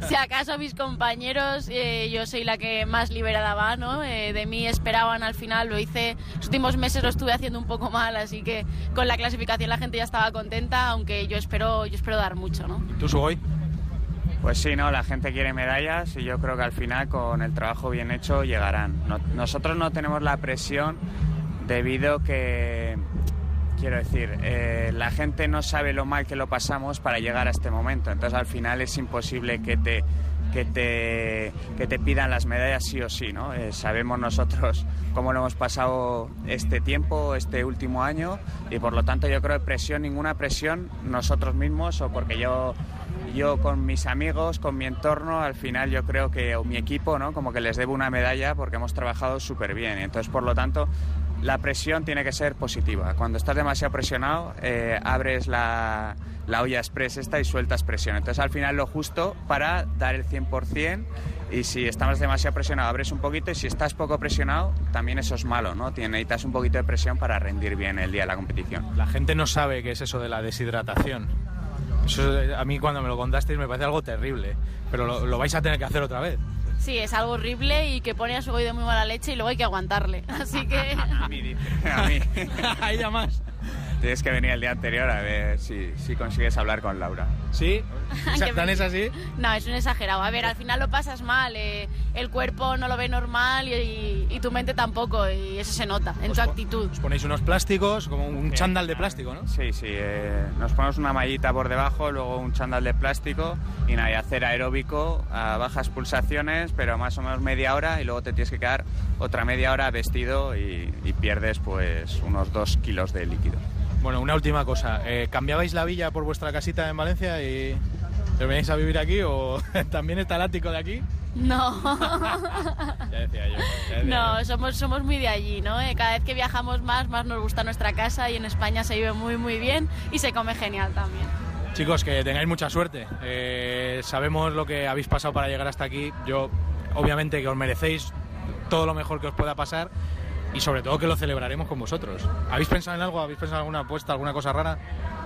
Speaker 35: si acaso mis compañeros, eh, yo soy la que más liberada va, ¿no? Eh, de mí esperaban al final, lo hice. Los últimos meses lo estuve haciendo un poco mal, así que con la clasificación la gente ya estaba contenta, aunque yo espero, yo espero dar mucho, ¿no?
Speaker 34: ¿Tú, Sugoi?
Speaker 29: Pues sí, no, la gente quiere medallas y yo creo que al final con el trabajo bien hecho llegarán. No- nosotros no tenemos la presión debido que, quiero decir, eh, la gente no sabe lo mal que lo pasamos para llegar a este momento. Entonces al final es imposible que te que te, que te pidan las medallas sí o sí, ¿no? Eh, sabemos nosotros cómo lo hemos pasado este tiempo, este último año, y por lo tanto yo creo que presión, ninguna presión nosotros mismos, o porque yo yo con mis amigos, con mi entorno, al final yo creo que, o mi equipo, ¿no? Como que les debo una medalla porque hemos trabajado súper bien. Entonces, por lo tanto, la presión tiene que ser positiva. Cuando estás demasiado presionado, eh, abres la, la olla express esta y sueltas presión. Entonces, al final, lo justo para dar el 100%. Y si estamos demasiado presionado, abres un poquito. Y si estás poco presionado, también eso es malo, ¿no? Tienes- Necesitas un poquito de presión para rendir bien el día de la competición.
Speaker 34: La gente no sabe qué es eso de la deshidratación. Eh, a mí cuando me lo contasteis me parece algo terrible, pero lo vais a tener que hacer otra vez.
Speaker 35: Sí, es algo horrible y que pone a su de muy mala leche y luego hay que aguantarle. Así que...
Speaker 29: A mí, dice. A mí.
Speaker 34: Ahí ya más.
Speaker 29: Tienes que venir el día anterior a ver si, si consigues hablar con Laura.
Speaker 34: ¿Sí? ¿Tan es así?
Speaker 35: No, es un exagerado. A ver, al final lo pasas mal. eh, el cuerpo no lo ve normal y, y- y tu mente tampoco. Y eso se nota en tu actitud.
Speaker 34: Os ponéis unos plásticos, como un chándal de plástico, ¿no?
Speaker 29: Sí, sí. eh, nos ponemos una mallita por debajo, luego un chándal de plástico y nada, y hacer aeróbico a bajas pulsaciones, pero más o menos media hora y luego te tienes que quedar otra media hora vestido y, y pierdes pues unos dos kilos de líquido.
Speaker 34: Bueno, una última cosa. eh, ¿Cambiabais la villa por vuestra casita en Valencia y os venís a vivir aquí o también está el ático de aquí?
Speaker 35: No.
Speaker 34: Ya decía yo. ya decía
Speaker 35: No, somos, somos muy de allí, ¿no? Eh, Cada vez que viajamos más, más nos gusta nuestra casa y en España se vive muy, muy bien y se come genial también.
Speaker 34: yo. Chicos, que tengáis mucha suerte. Eh, sabemos lo que habéis pasado para llegar hasta aquí. Yo, obviamente, que os merecéis todo lo mejor que os pueda pasar y sobre todo que lo celebraremos con vosotros. ¿Habéis pensado en algo? ¿Habéis pensado en alguna apuesta, alguna cosa rara?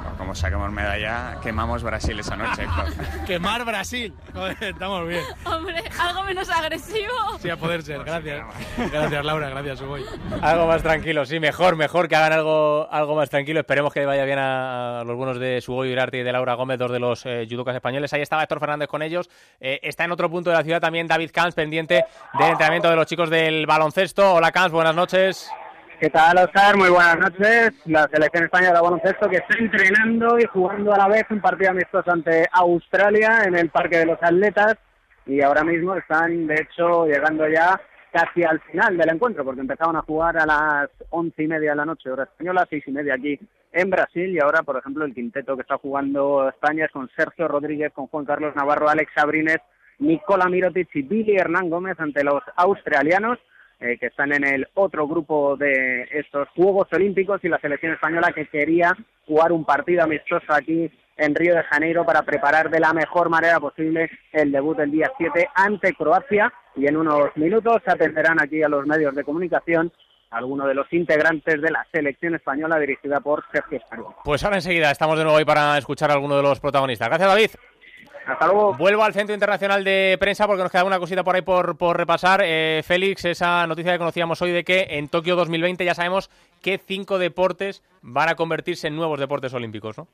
Speaker 29: Bueno, como saquemos medalla, quemamos Brasil esa noche.
Speaker 34: ¡Quemar Brasil! Estamos bien.
Speaker 35: Hombre, algo menos agresivo.
Speaker 34: Sí, a poder ser. Gracias. Gracias, Laura. Gracias, Uboy.
Speaker 2: Algo más tranquilo, sí, mejor, mejor que hagan algo, algo más tranquilo. Esperemos que vaya bien a, a los buenos de Uriarte y de Laura Gómez, dos de los eh, judocas españoles. Ahí estaba Héctor Fernández con ellos. Eh, está en otro punto de la ciudad también David Camps, pendiente del entrenamiento de los chicos del baloncesto. Hola Camps, buenas noches.
Speaker 36: ¿Qué tal, Oscar? Muy buenas noches. La selección española de baloncesto que está entrenando y jugando a la vez un partido amistoso ante Australia en el Parque de los Atletas y ahora mismo están, de hecho, llegando ya casi al final del encuentro porque empezaron a jugar a las once y media de la noche, hora española, seis y media aquí en Brasil y ahora, por ejemplo, el quinteto que está jugando España es con Sergio Rodríguez, con Juan Carlos Navarro, Alex Sabrines, Nicola Mirotic y Billy Hernán Gómez ante los australianos eh, que están en el otro grupo de estos Juegos Olímpicos y la selección española que quería jugar un partido amistoso aquí en Río de Janeiro para preparar de la mejor manera posible el debut del día 7 ante Croacia y en unos minutos atenderán aquí a los medios de comunicación algunos de los integrantes de la selección española dirigida por Sergio Espargo.
Speaker 2: Pues ahora enseguida estamos de nuevo ahí para escuchar a alguno de los protagonistas. Gracias, David.
Speaker 36: Hasta luego.
Speaker 2: Vuelvo al Centro Internacional de Prensa porque nos queda una cosita por ahí por, por repasar. Eh, Félix, esa noticia que conocíamos hoy de que en Tokio 2020 ya sabemos que cinco deportes van a convertirse en nuevos deportes olímpicos, ¿no?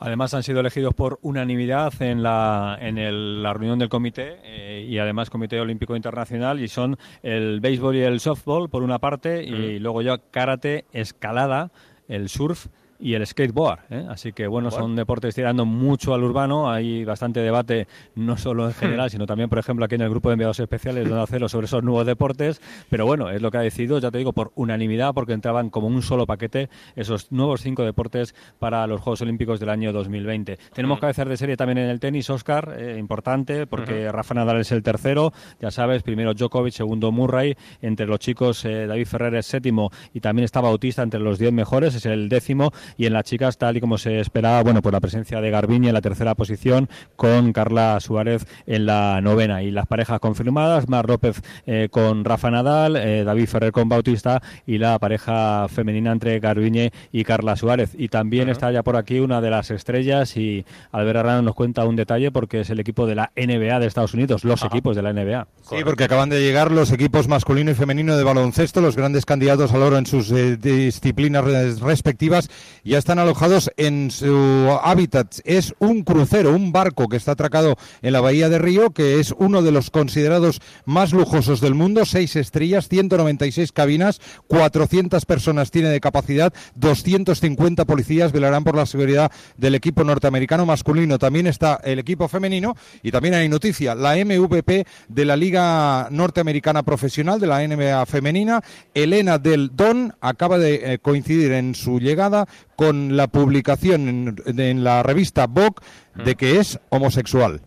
Speaker 31: Además han sido elegidos por unanimidad en la, en el- la reunión del comité eh, y además Comité Olímpico Internacional y son el béisbol y el softball por una parte y luego ya karate, escalada, el surf y el skateboard. ¿eh? Así que bueno, son deportes tirando mucho al urbano. Hay bastante debate, no solo en general, sino también, por ejemplo, aquí en el grupo de enviados especiales de hacerlo sobre esos nuevos deportes. Pero bueno, es lo que ha decidido, ya te digo, por unanimidad, porque entraban como un solo paquete esos nuevos cinco deportes para los Juegos Olímpicos del año 2020. Tenemos que hacer de serie también en el tenis, Oscar, eh, importante, porque Rafa Nadal es el tercero, ya sabes, primero Djokovic, segundo Murray, entre los chicos eh, David Ferrer es séptimo y también está Bautista entre los diez mejores, es el décimo y en las chicas, tal y como se esperaba, bueno, pues la presencia de Garbiñe en la tercera posición con Carla Suárez en la novena. Y las parejas confirmadas, Mar López eh, con Rafa Nadal, eh, David Ferrer con Bautista y la pareja femenina entre Garbiñe y Carla Suárez. Y también está ya por aquí una de las estrellas y Albert Arrano nos cuenta un detalle porque es el equipo de la NBA de Estados Unidos, los equipos de la NBA.
Speaker 32: Sí, porque acaban de llegar los equipos masculino y femenino de baloncesto, los grandes candidatos al oro en sus eh, disciplinas respectivas. Ya están alojados en su hábitat. Es un crucero, un barco que está atracado en la bahía de Río, que es uno de los considerados más lujosos del mundo. Seis estrellas, 196 cabinas, 400 personas tiene de capacidad, 250 policías velarán por la seguridad del equipo norteamericano masculino. También está el equipo femenino y también hay noticia, la MVP de la Liga Norteamericana Profesional de la NBA femenina, Elena del Don, acaba de eh, coincidir en su llegada con la publicación en, la revista Vogue de que es homosexual.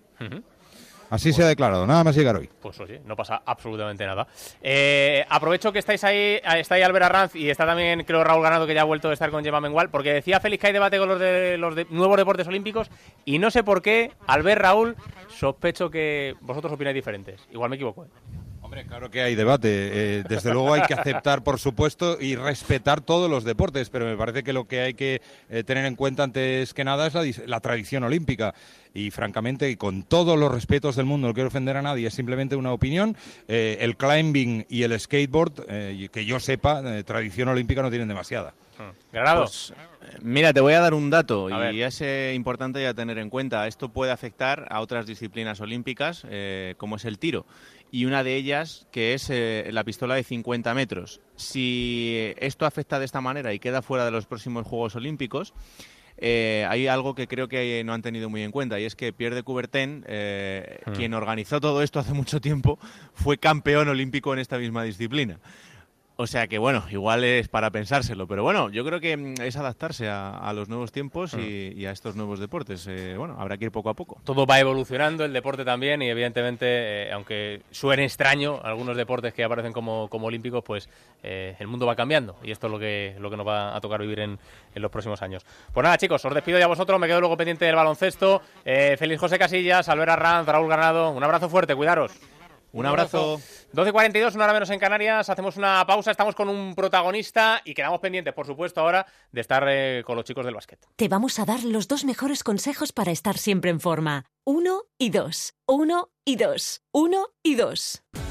Speaker 32: Así se ha declarado, nada más llegar hoy.
Speaker 2: Pues oye, no pasa absolutamente nada. Eh, aprovecho que estáis ahí, está ahí Albert Arranz y está también, creo, Raúl Ganado, que ya ha vuelto a estar con Gemma Mengual, porque decía Félix que hay debate con los, de, los nuevos deportes olímpicos y no sé por qué, Albert Raúl, sospecho que vosotros opináis diferentes. Igual me equivoco. ¿eh?
Speaker 32: Hombre, claro que hay debate. Eh, desde luego hay que aceptar, por supuesto, y respetar todos los deportes, pero me parece que lo que hay que eh, tener en cuenta antes que nada es la, tradición olímpica. Y francamente, y con todos los respetos del mundo, no quiero ofender a nadie, es simplemente una opinión. Eh, el climbing y el skateboard, que yo sepa, tradición olímpica no tienen demasiada.
Speaker 2: Pues,
Speaker 37: mira, te voy a dar un dato y es importante ya tener en cuenta. Esto puede afectar a otras disciplinas olímpicas, como es el tiro y una de ellas que es eh, la pistola de 50 metros. Si esto afecta de esta manera y queda fuera de los próximos Juegos Olímpicos, eh, hay algo que creo que no han tenido muy en cuenta y es que Pierre de Coubertin, eh, hmm. quien organizó todo esto hace mucho tiempo, fue campeón olímpico en esta misma disciplina. O sea que bueno, igual es para pensárselo, pero bueno, yo creo que mm, es adaptarse a, los nuevos tiempos mm. y, a estos nuevos deportes. Eh, bueno, habrá que ir poco a poco.
Speaker 2: Todo va evolucionando, el deporte también, y evidentemente, eh, aunque suene extraño algunos deportes que aparecen como, como olímpicos, pues eh, el mundo va cambiando y esto es lo que, lo que nos va a tocar vivir en, en, los próximos años. Pues nada, chicos, os despido ya a vosotros, me quedo luego pendiente del baloncesto. Feliz José Casillas, Albert Arranz, Raúl Ganado, un abrazo fuerte, cuidaros.
Speaker 37: Un abrazo.
Speaker 2: 12.42, una hora menos en Canarias. Hacemos una pausa, estamos con un protagonista y quedamos pendientes, por supuesto, ahora de estar eh, con los chicos del básquet.
Speaker 20: Te vamos a dar los dos mejores consejos para estar siempre en forma. Uno y dos. Uno y dos. Uno y dos.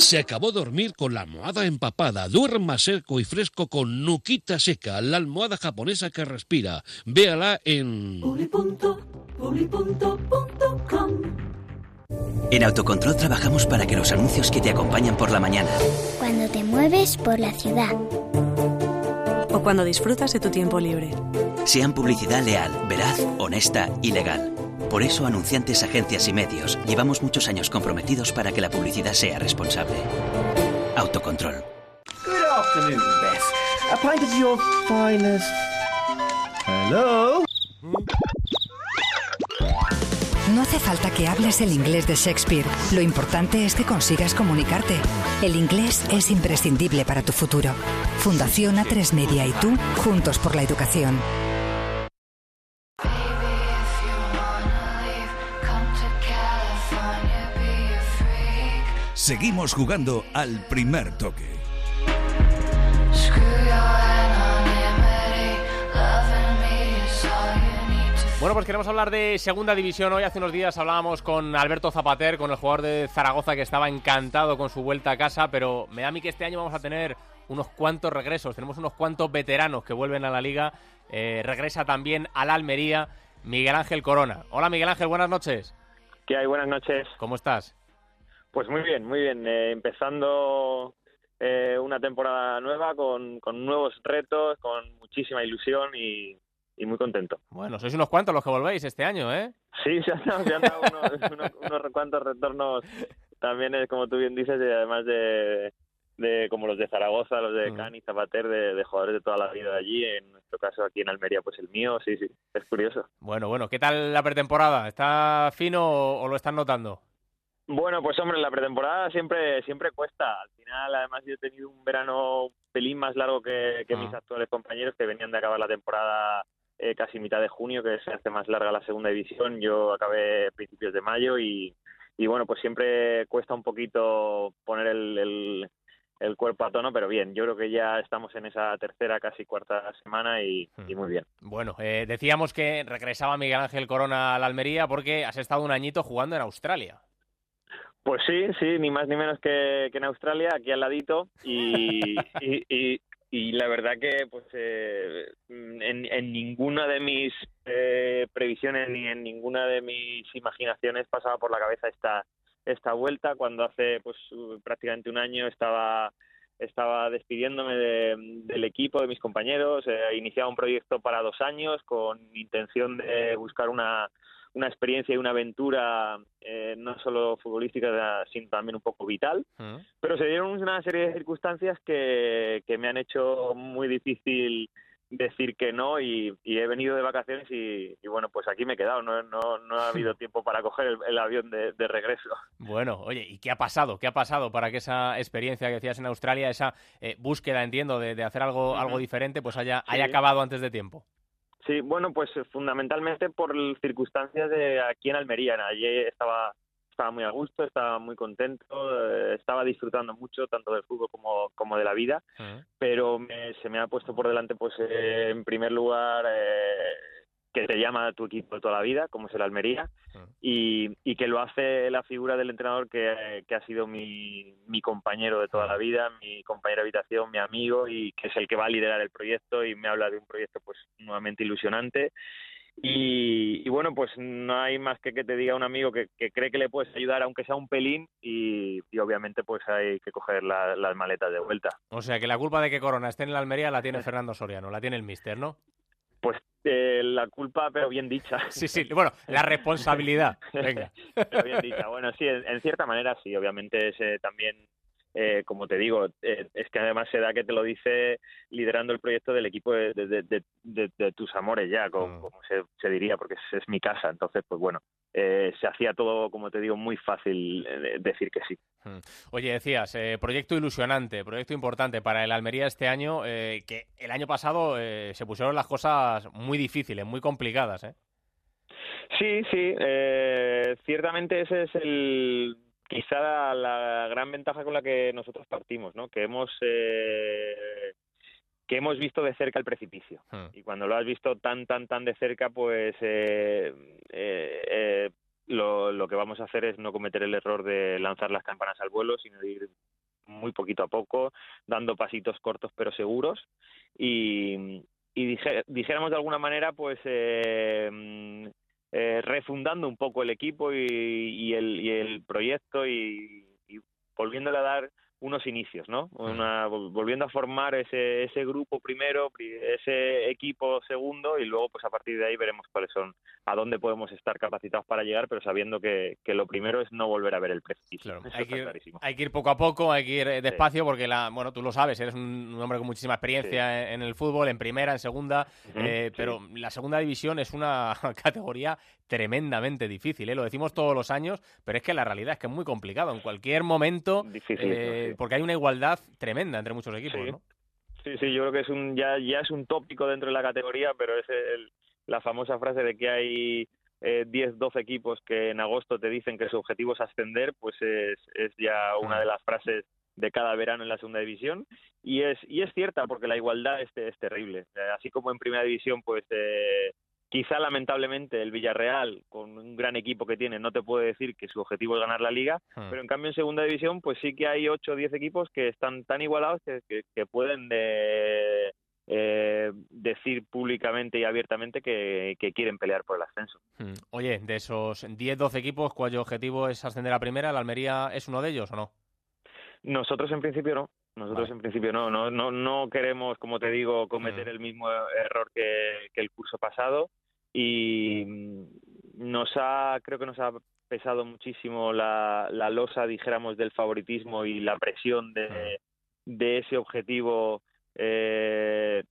Speaker 38: Se acabó dormir con la almohada empapada. Duerma seco y fresco con Nuquita Seca, la almohada japonesa que respira. Véala en...
Speaker 39: En Autocontrol trabajamos para que los anuncios que te acompañan por la mañana.
Speaker 40: Cuando te mueves por la ciudad.
Speaker 41: O cuando disfrutas de tu tiempo libre.
Speaker 39: Sean publicidad leal, veraz, honesta y legal. Por eso, anunciantes, agencias y medios, llevamos muchos años comprometidos para que la publicidad sea responsable. Autocontrol.
Speaker 42: Good afternoon, Beth. A pint of your finest. Hello?
Speaker 43: No hace falta que hables el inglés de Shakespeare. Lo importante es que consigas comunicarte. El inglés es imprescindible para tu futuro. Fundación A3 Media y tú, juntos por la educación.
Speaker 1: Seguimos jugando al primer toque.
Speaker 2: Bueno, pues queremos hablar de segunda división. Hoy hace unos días hablábamos con Alberto Zapater, con el jugador de Zaragoza que estaba encantado con su vuelta a casa, pero me da a mí que este año vamos a tener unos cuantos regresos. Tenemos unos cuantos veteranos que vuelven a la liga. Eh, regresa también a la Almería Miguel Ángel Corona. Hola Miguel Ángel, buenas noches.
Speaker 44: ¿Qué hay? Buenas noches.
Speaker 2: ¿Cómo estás?
Speaker 44: Pues muy bien, muy bien. Eh, empezando eh, una temporada nueva con, con nuevos retos, con muchísima ilusión y, y muy contento.
Speaker 2: Bueno, sois unos cuantos los que volvéis este año, ¿eh?
Speaker 44: Sí, se han dado, se han dado unos, unos, unos cuantos retornos también, es como tú bien dices, y además de, de como los de Zaragoza, los de
Speaker 2: Mm.
Speaker 44: Cani, Zapater, de, de jugadores de toda la vida allí, en nuestro caso aquí en Almería, pues el mío, sí, sí, es curioso.
Speaker 2: Bueno, bueno, ¿qué tal la pretemporada? ¿Está fino o, o lo están notando?
Speaker 44: Bueno, pues hombre, la pretemporada siempre siempre cuesta. Al final, además, yo he tenido un verano un pelín más largo que, que mis actuales compañeros que venían de acabar la temporada eh, casi mitad de junio, que se hace más larga la segunda división. Yo acabé principios de mayo y, y bueno, pues siempre cuesta un poquito poner el, el, el cuerpo a tono, pero bien, yo creo que ya estamos en esa tercera, casi cuarta semana y, y muy bien.
Speaker 2: Bueno, eh, decíamos que regresaba Miguel Ángel Corona a la Almería porque has estado un añito jugando en Australia.
Speaker 44: Pues sí, sí, ni más ni menos que, que en Australia, aquí al ladito, y, y, y, y la verdad que pues eh, en, en ninguna de mis eh, previsiones ni en ninguna de mis imaginaciones pasaba por la cabeza esta esta vuelta. Cuando hace pues prácticamente un año estaba estaba despidiéndome de- del equipo, de mis compañeros, he iniciado un proyecto para dos años con intención de buscar una, una experiencia y una aventura eh, no solo futbolística, sino también un poco vital. Pero se dieron una serie de circunstancias que, que me han hecho muy difícil decir que no y, y he venido de vacaciones y, y bueno, pues aquí me he quedado. No, no, no ha habido tiempo para coger el, el avión de, de regreso.
Speaker 2: Bueno, oye, ¿y qué ha pasado? ¿Qué ha pasado para que esa experiencia que decías en Australia, esa eh, búsqueda, entiendo, de, de hacer algo, algo diferente, pues haya, haya acabado antes de tiempo?
Speaker 44: Sí, bueno, pues eh, fundamentalmente por circunstancias de aquí en Almería. Allí estaba, estaba muy a gusto, estaba muy contento, eh, estaba disfrutando mucho tanto del fútbol como, como de la vida, pero me- se me ha puesto por delante, pues eh, en primer lugar, eh, que te llama tu equipo de toda la vida, como es el Almería, y, y que lo hace la figura del entrenador que, que ha sido mi, mi compañero de toda la vida, mi compañero de habitación, mi amigo, y que es el que va a liderar el proyecto y me habla de un proyecto pues nuevamente ilusionante. Y, y bueno, pues no hay más que que te diga un amigo que, que cree que le puedes ayudar, aunque sea un pelín, y, y obviamente pues hay que coger la- las maletas de vuelta.
Speaker 2: O sea, que la culpa de que Corona esté en la Almería la tiene Fernando Soriano, la tiene el míster, ¿no?
Speaker 44: Pues eh, la culpa, pero bien dicha.
Speaker 2: Sí, sí, bueno, la responsabilidad. Venga.
Speaker 44: Pero bien dicha. Bueno, sí, en, en cierta manera sí. Obviamente es eh, también, eh, como te digo, eh, es que además se da que te lo dice liderando el proyecto del equipo de, de- tus amores ya, como, como se, se diría, porque es, es mi casa. Entonces, pues bueno, eh, se hacía todo, como te digo, muy fácil eh, decir que sí.
Speaker 2: Mm. Oye, decías, eh, proyecto ilusionante, proyecto importante para el Almería este año, eh, que el año pasado eh, se pusieron las cosas muy difíciles, muy complicadas, ¿eh?
Speaker 44: Sí, sí, eh, ciertamente ese es el quizá la, la gran ventaja con la que nosotros partimos, ¿no? Que hemos eh, que hemos visto de cerca el precipicio y cuando lo has visto tan tan tan de cerca, pues eh, eh, eh, lo, lo que vamos a hacer es no cometer el error de lanzar las campanas al vuelo, sino de ir muy poquito a poco, dando pasitos cortos pero seguros y, y dije- dijéramos de alguna manera, pues eh, mm, eh, refundando un poco el equipo y, y el, y el proyecto y, y volviéndole a dar unos inicios, ¿no? Una, vol- volviendo a formar ese, ese grupo primero, pri- ese equipo segundo y luego pues a partir de ahí veremos cuáles son, a dónde podemos estar capacitados para llegar, pero sabiendo que, que lo primero es no volver a ver el precipicio. Eso
Speaker 2: Hay que, ir, hay que ir poco a poco, hay que ir eh, despacio, porque la, bueno, tú lo sabes, eres un, hombre con muchísima experiencia en, en el fútbol, en primera, en segunda, eh,
Speaker 44: sí.
Speaker 2: pero la segunda división es una categoría tremendamente difícil, ¿eh? lo decimos todos los años, pero es que la realidad es que es muy complicado. En cualquier momento,
Speaker 44: Difícil,
Speaker 2: eh,
Speaker 44: sí.
Speaker 2: porque hay una igualdad tremenda entre muchos equipos,
Speaker 44: Sí.
Speaker 2: ¿no?
Speaker 44: Sí, sí, yo creo que es un ya ya es un tópico dentro de la categoría, pero es el- la famosa frase de que hay eh, 10, 12 equipos que en agosto te dicen que su objetivo es ascender, pues es, es ya una de las frases de cada verano en la segunda división y es y es cierta porque la igualdad es, es terrible. Eh, Así como en primera división, pues eh, Quizá lamentablemente el Villarreal, con un gran equipo que tiene, no te puede decir que su objetivo es ganar la liga,
Speaker 2: Hmm.
Speaker 44: pero en cambio en segunda división pues sí que hay 8 o 10 equipos que están tan igualados que, que- que pueden de- eh, decir públicamente y abiertamente que, que quieren pelear por el ascenso.
Speaker 2: Mm. Oye, de esos 10-12 equipos cuyo objetivo es ascender a primera, ¿la Almería es uno de ellos o no?
Speaker 44: Nosotros en principio no. Nosotros en principio no, no, no, no queremos, como te digo, cometer el mismo error que, que el curso pasado y nos ha, creo que nos ha pesado muchísimo la, la losa, dijéramos, del favoritismo y la presión de, de ese objetivo eh,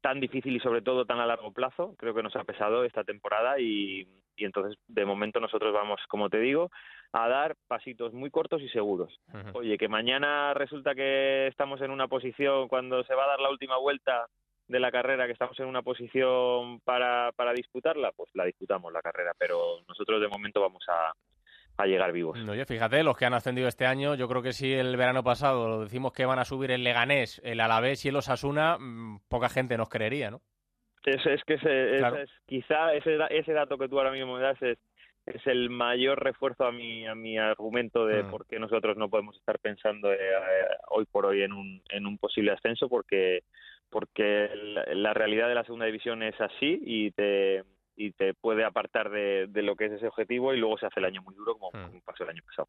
Speaker 44: tan difícil y sobre todo tan a largo plazo. Creo que nos ha pesado esta temporada y, y entonces de momento nosotros vamos, como te digo, a dar pasitos muy cortos y seguros. Oye, que mañana resulta que estamos en una posición, cuando se va a dar la última vuelta de la carrera, que estamos en una posición para, para disputarla, pues la disputamos la carrera, pero nosotros de momento vamos a, a llegar vivos.
Speaker 2: Oye, fíjate, los que han ascendido este año, yo creo que si el verano pasado decimos que van a subir el Leganés, el Alavés y el Osasuna, mm, poca gente nos creería, ¿no?
Speaker 44: Es, es que ese,
Speaker 2: Claro.
Speaker 44: ese es, quizá ese, da- ese dato que tú ahora mismo me das es, es el mayor refuerzo a mi, a mi argumento de
Speaker 2: Mm.
Speaker 44: por qué nosotros no podemos estar pensando eh, eh, hoy por hoy en un, en un posible ascenso, porque, porque la, la realidad de la segunda división es así y te, y te puede apartar de, de lo que es ese objetivo y luego se hace el año muy duro como, como pasó el año pasado.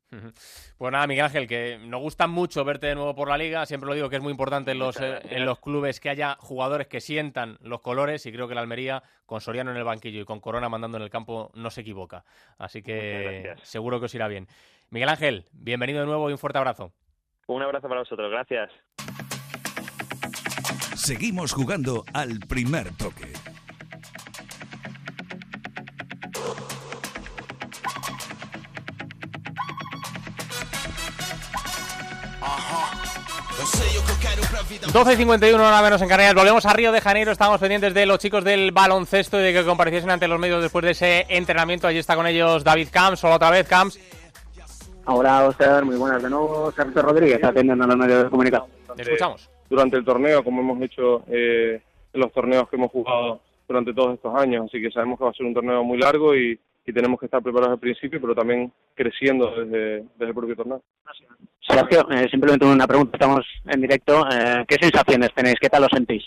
Speaker 2: Pues nada, Miguel Ángel, que nos gusta mucho verte de nuevo por la liga. Siempre lo digo que es muy importante en los, eh, en los clubes que haya jugadores que sientan los colores y creo que la Almería, con Soriano en el banquillo y con Corona mandando en el campo, no se equivoca. Así que seguro que os irá bien. Miguel Ángel, bienvenido de nuevo y un fuerte abrazo.
Speaker 44: Un abrazo para vosotros, gracias.
Speaker 1: Seguimos jugando al primer toque.
Speaker 2: Ajá. 12.51 hora menos en Canarias. Volvemos a Río de Janeiro. Estamos pendientes de los chicos del baloncesto y de que compareciesen ante los medios después de ese entrenamiento. Allí está con ellos David Camps. Hola otra vez, Camps.
Speaker 36: Ahora, Oscar, muy buenas de nuevo. Sergio Rodríguez, atendiendo a los medios de comunicación.
Speaker 2: Te escuchamos.
Speaker 45: durante el torneo, como hemos hecho eh, en los torneos que hemos jugado durante todos estos años. Así que sabemos que va a ser un torneo muy largo y, y tenemos que estar preparados al principio, pero también creciendo desde, desde el propio torneo.
Speaker 36: Sergio, eh, simplemente una pregunta, estamos en directo. Eh, ¿Qué sensaciones tenéis? ¿Qué tal lo sentís?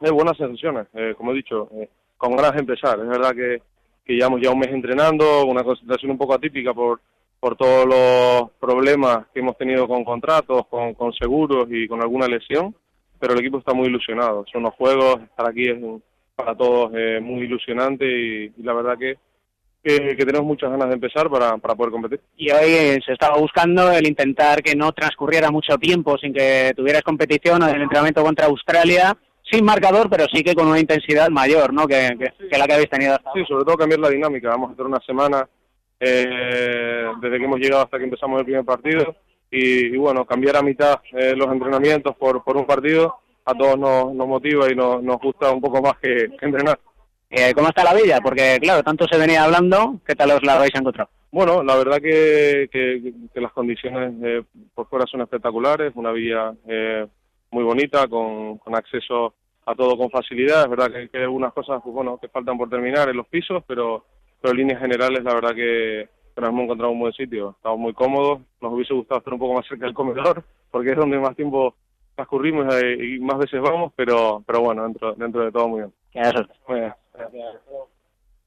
Speaker 45: Hay buenas sensaciones, eh, como he dicho, eh, con ganas de empezar. Es verdad que, que llevamos ya un mes entrenando, una concentración un poco atípica por, por todos los problemas que hemos tenido con contratos, con, con seguros y con alguna lesión, pero el equipo está muy ilusionado. Son los juegos, estar aquí es un- para todos eh, muy ilusionante y, y la verdad que, que, que tenemos muchas ganas de empezar para, para poder competir.
Speaker 36: Y hoy eh, se estaba buscando el intentar que no transcurriera mucho tiempo sin que tuvieras competición o el entrenamiento contra Australia, sin marcador, pero sí que con una intensidad mayor, ¿no? Que, que- que la que habéis tenido hasta
Speaker 45: Sí, sobre todo cambiar la dinámica. Vamos a hacer una semana eh, desde que hemos llegado hasta que empezamos el primer partido y, y bueno, cambiar a mitad eh, los entrenamientos por, por un partido a todos nos, nos motiva y nos, nos gusta un poco más que entrenar.
Speaker 36: Eh, ¿Cómo está la villa? Porque, claro, tanto se venía hablando, ¿qué tal os la habéis encontrado?
Speaker 45: Bueno, la verdad que, que, que las condiciones eh, por fuera son espectaculares, una villa eh, muy bonita, con, con acceso a todo con facilidad. Es verdad que, que hay algunas cosas pues, bueno, que faltan por terminar en los pisos, pero, pero en líneas generales la verdad que, que nos hemos encontrado un buen sitio. Estamos muy cómodos, nos hubiese gustado estar un poco más cerca del comedor, porque es donde más tiempo transcurrimos eh, y más veces vamos, pero, pero bueno, dentro, dentro de todo muy bien. Muy bien.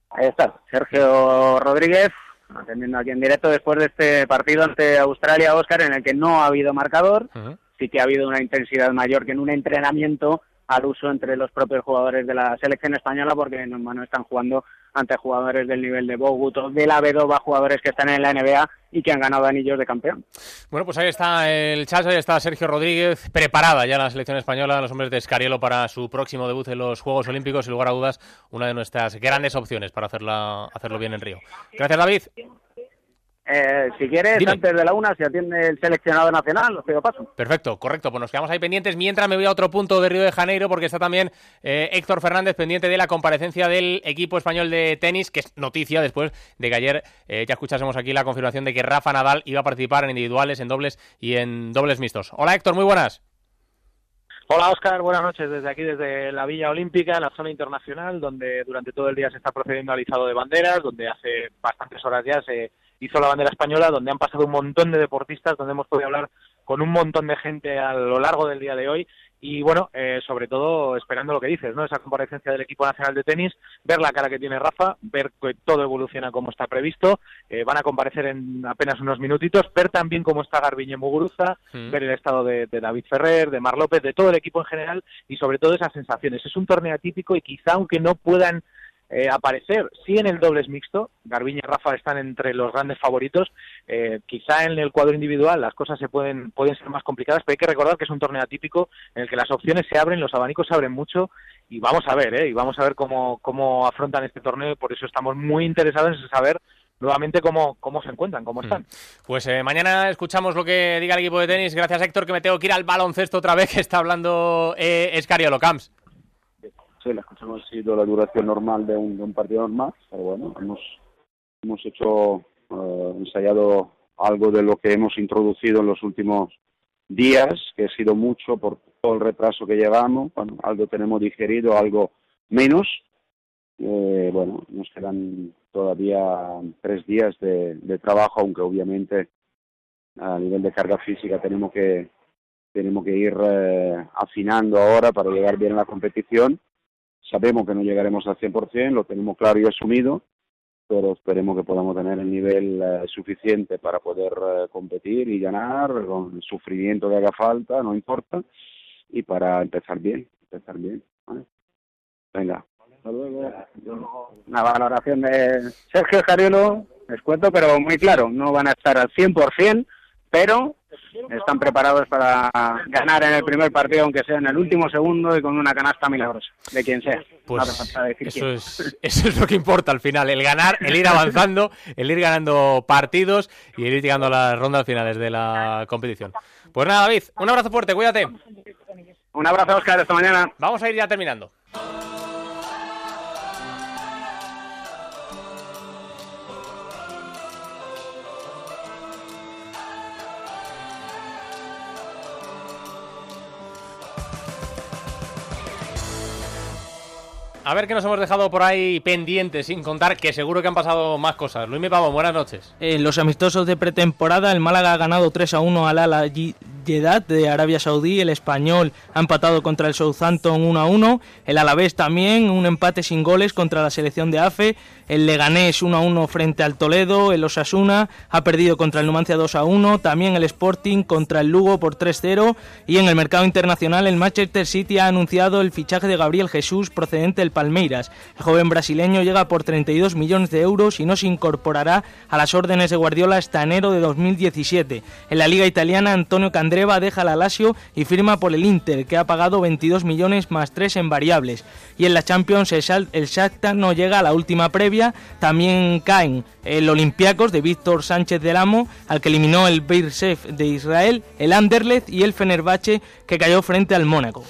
Speaker 36: Ahí está, Sergio Rodríguez, atendiendo aquí en directo después de este partido ante Australia, Oscar, en el que no ha habido marcador, sí que ha habido una intensidad mayor que en un entrenamiento al uso entre los propios jugadores de la selección española, porque no, no están jugando ante jugadores del nivel de Bogut o de la Bedova, jugadores que están en la NBA y que han ganado anillos de campeón.
Speaker 2: Bueno, pues ahí está el Chacho, ahí está Sergio Rodríguez, preparada ya la selección española, los hombres de Escariolo para su próximo debut en los Juegos Olímpicos, sin lugar a dudas, una de nuestras grandes opciones para hacerla, hacerlo bien en Río. Gracias, David.
Speaker 36: Eh, si quieres,
Speaker 2: Dime.
Speaker 36: antes de la una, se atiende el seleccionado nacional, os pido paso.
Speaker 2: Perfecto, correcto. Pues nos quedamos ahí pendientes. Mientras me voy a otro punto de Río de Janeiro, porque está también eh, Héctor Fernández pendiente de la comparecencia del equipo español de tenis, que es noticia después de que ayer eh, ya escuchásemos aquí la confirmación de que Rafa Nadal iba a participar en individuales, en dobles y en dobles mixtos. Hola Héctor, muy buenas.
Speaker 46: Hola Oscar, buenas noches desde aquí, desde la Villa Olímpica, en la zona internacional, donde durante todo el día se está procediendo al izado de banderas, donde hace bastantes horas ya se hizo la bandera española, donde han pasado un montón de deportistas, donde hemos podido hablar con un montón de gente a lo largo del día de hoy y bueno, eh, sobre todo esperando lo que dices, ¿no? Esa comparecencia del equipo nacional de tenis, ver la cara que tiene Rafa, ver que todo evoluciona como está previsto, eh, van a comparecer en apenas unos minutitos, ver también cómo está Garbiñe Muguruza,
Speaker 2: Mm.
Speaker 46: ver el estado de, de David Ferrer, de Mar López, de todo el equipo en general y sobre todo esas sensaciones. Es un torneo atípico y quizá aunque no puedan eh, aparecer, sí en el dobles mixto, Garbiñe y Rafa están entre los grandes favoritos, eh, quizá en el cuadro individual las cosas se pueden, pueden ser más complicadas, pero hay que recordar que es un torneo atípico en el que las opciones se abren, los abanicos se abren mucho y vamos a ver, ¿eh? y vamos a ver cómo, cómo afrontan este torneo y por eso estamos muy interesados en saber nuevamente cómo, cómo se encuentran, cómo están.
Speaker 2: Pues eh, mañana escuchamos lo que diga el equipo de tenis. Gracias, Héctor, que me tengo que ir al baloncesto otra vez, que está hablando eh, Escariolo Camps.
Speaker 47: Sí, la escuchamos ha sido la duración normal de un, de un partido normal, pero bueno, hemos, hemos hecho, eh, ensayado algo de lo que hemos introducido en los últimos días, que ha sido mucho por todo el retraso que llevamos, bueno, algo tenemos digerido, algo menos, eh, bueno, nos quedan todavía tres días de, de trabajo, aunque obviamente a nivel de carga física tenemos que tenemos que ir eh, afinando ahora para llegar bien a la competición. Sabemos que no llegaremos al 100%, lo tenemos claro y asumido, pero esperemos que podamos tener el nivel eh, suficiente para poder eh, competir y ganar con el sufrimiento que haga falta, no importa, y para empezar bien, empezar bien. ¿vale? Venga, hasta luego.
Speaker 36: Una valoración de Sergio Escariolo, les cuento, pero muy claro, no van a estar al 100%, pero están preparados para ganar en el primer partido, aunque sea en el último segundo y con una canasta milagrosa, de quien sea.
Speaker 2: Pues
Speaker 36: decir
Speaker 2: eso
Speaker 36: quién.
Speaker 2: es, eso es lo que importa al final, el ganar, el ir avanzando, el ir ganando partidos y el ir llegando a las rondas finales de la competición. Pues nada, David, un abrazo fuerte, cuídate.
Speaker 36: Un abrazo, Oscar, hasta mañana.
Speaker 2: Vamos a ir ya terminando. A ver qué nos hemos dejado por ahí pendientes, sin contar que seguro que han pasado más cosas. Luis Pavón, buenas noches.
Speaker 48: En los amistosos de pretemporada, el Málaga ha ganado 3 a 1 al Al Jeddah de Arabia Saudí. El español ha empatado contra el Southampton 1 a 1. El Alavés también, un empate sin goles contra la selección de AFE. El Leganés 1 a 1 frente al Toledo. El Osasuna ha perdido contra el Numancia 2 a 1. También el Sporting contra el Lugo por 3-0. Y en el mercado internacional, el Manchester City ha anunciado el fichaje de Gabriel Jesús procedente del Palmeiras. El joven brasileño llega por 32 millones de euros y no se incorporará a las órdenes de Guardiola hasta enero de 2017. En la liga italiana, Antonio Candreva deja la Lazio y firma por el Inter, que ha pagado 22 millones más 3 en variables. Y en la Champions, el Shakhtar no llega a la última previa. También caen el Olympiacos de Víctor Sánchez del Amo, al que eliminó el Beershef de Israel, el Anderlecht y el Fenerbahce, que cayó frente al Mónaco.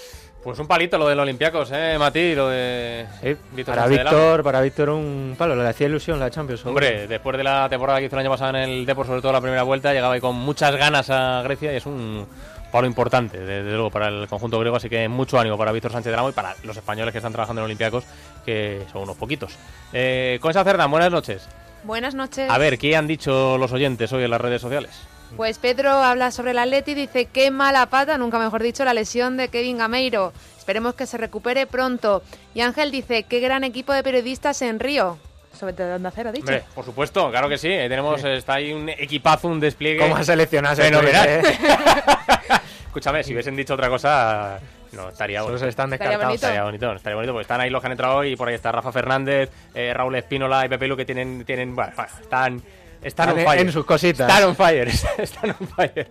Speaker 2: Pues un palito lo del Olympiacos, ¿eh, Mati? Lo de Víctor
Speaker 49: Para. Víctor, para Víctor un palo, le hacía ilusión la Champions.
Speaker 2: Hombre, después de la temporada que hizo el año pasado en el Depor, sobre todo la primera vuelta, llegaba ahí con muchas ganas a Grecia y es un palo importante, desde luego, para el conjunto griego. Así que mucho ánimo para Víctor Sánchez del Amo y para los españoles que están trabajando en Olympiacos, que son unos poquitos. Eh, Concha Cerdán, buenas noches.
Speaker 50: Buenas noches.
Speaker 2: A ver, ¿qué han dicho los oyentes hoy en las redes sociales?
Speaker 50: Pues Pedro habla sobre el Atleti y dice qué mala pata, nunca mejor dicho, la lesión de Kevin Gameiro. Esperemos que se recupere pronto. Y Ángel dice qué gran equipo de periodistas en Río. Sobre todo de Onda Cero, ha dicho.
Speaker 2: Hombre, por supuesto, claro que sí. eh, Tenemos, está ahí un equipazo, un despliegue.
Speaker 49: ¿Cómo has seleccionado
Speaker 2: fenomenal.
Speaker 49: tweet,
Speaker 2: Escúchame, si hubiesen dicho otra cosa, no, estaría
Speaker 49: Solo
Speaker 2: bonito.
Speaker 49: se están
Speaker 50: Estaría descartados. bonito.
Speaker 2: Estaría bonito, estaría bonito, porque están ahí los que han entrado hoy y por ahí está Rafa Fernández, eh, Raúl Espínola y Pepe Lu que tienen, tienen bueno, bueno, están, están on fire.
Speaker 49: en sus cositas.
Speaker 2: Están on fire, están on fire.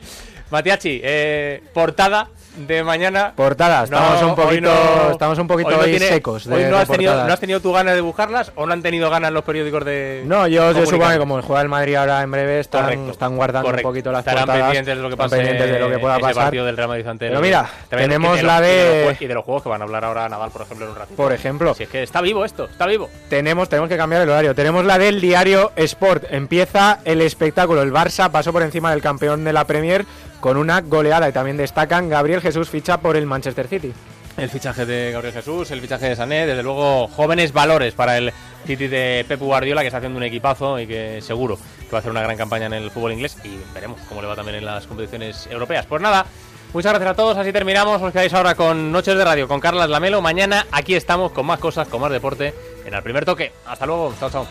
Speaker 2: Matiachi, eh, portada de mañana.
Speaker 49: Portada, estamos un poquito- estamos un poquito
Speaker 2: no
Speaker 49: hoy
Speaker 2: tiene-
Speaker 49: secos de-
Speaker 2: hoy no,
Speaker 49: de
Speaker 2: has tenido,
Speaker 49: portadas.
Speaker 2: ¿No has tenido tu ganas de buscarlas o no han tenido ganas los periódicos de.?
Speaker 49: No, yo, yo supongo que como juega el Madrid ahora en breve, están,
Speaker 2: Correcto,
Speaker 49: están guardando
Speaker 2: correcto.
Speaker 49: un poquito las
Speaker 2: Estarán
Speaker 49: portadas.
Speaker 2: pendientes de lo que
Speaker 49: están
Speaker 2: pase
Speaker 49: pendientes de lo que pueda
Speaker 2: ese
Speaker 49: pasar.
Speaker 2: partido del Real Madrid ante
Speaker 49: Pero mira,
Speaker 2: También
Speaker 49: tenemos la de...
Speaker 2: Y de los juegos que van a hablar ahora Nadal, por ejemplo, en un ratito.
Speaker 49: Por ejemplo.
Speaker 2: Si es que está vivo esto, está vivo.
Speaker 49: Tenemos, tenemos que cambiar el horario. Tenemos la del diario Sport. Empieza el espectáculo. El Barça pasó por encima del campeón de la Premier con una goleada y también destacan Gabriel Jesús ficha por el Manchester City.
Speaker 2: El fichaje de Gabriel Jesús, el fichaje de Sané, desde luego jóvenes valores para el City de Pep Guardiola que está haciendo un equipazo y que seguro que va a hacer una gran campaña en el fútbol inglés y veremos cómo le va también en las competiciones europeas. Pues nada, muchas gracias a todos, así terminamos, os quedáis ahora con Noches de Radio con Carlas Lamelo. Mañana aquí estamos con más cosas, con más deporte en el primer toque. Hasta luego, chao, chao.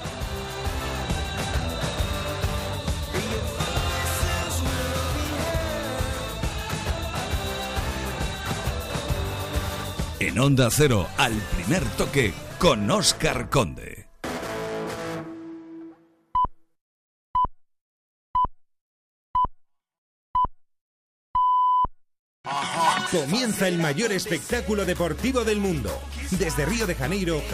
Speaker 1: En Onda Cero, al primer toque, con Oscar Conde.
Speaker 51: Comienza el mayor espectáculo deportivo del mundo. Desde Río de Janeiro,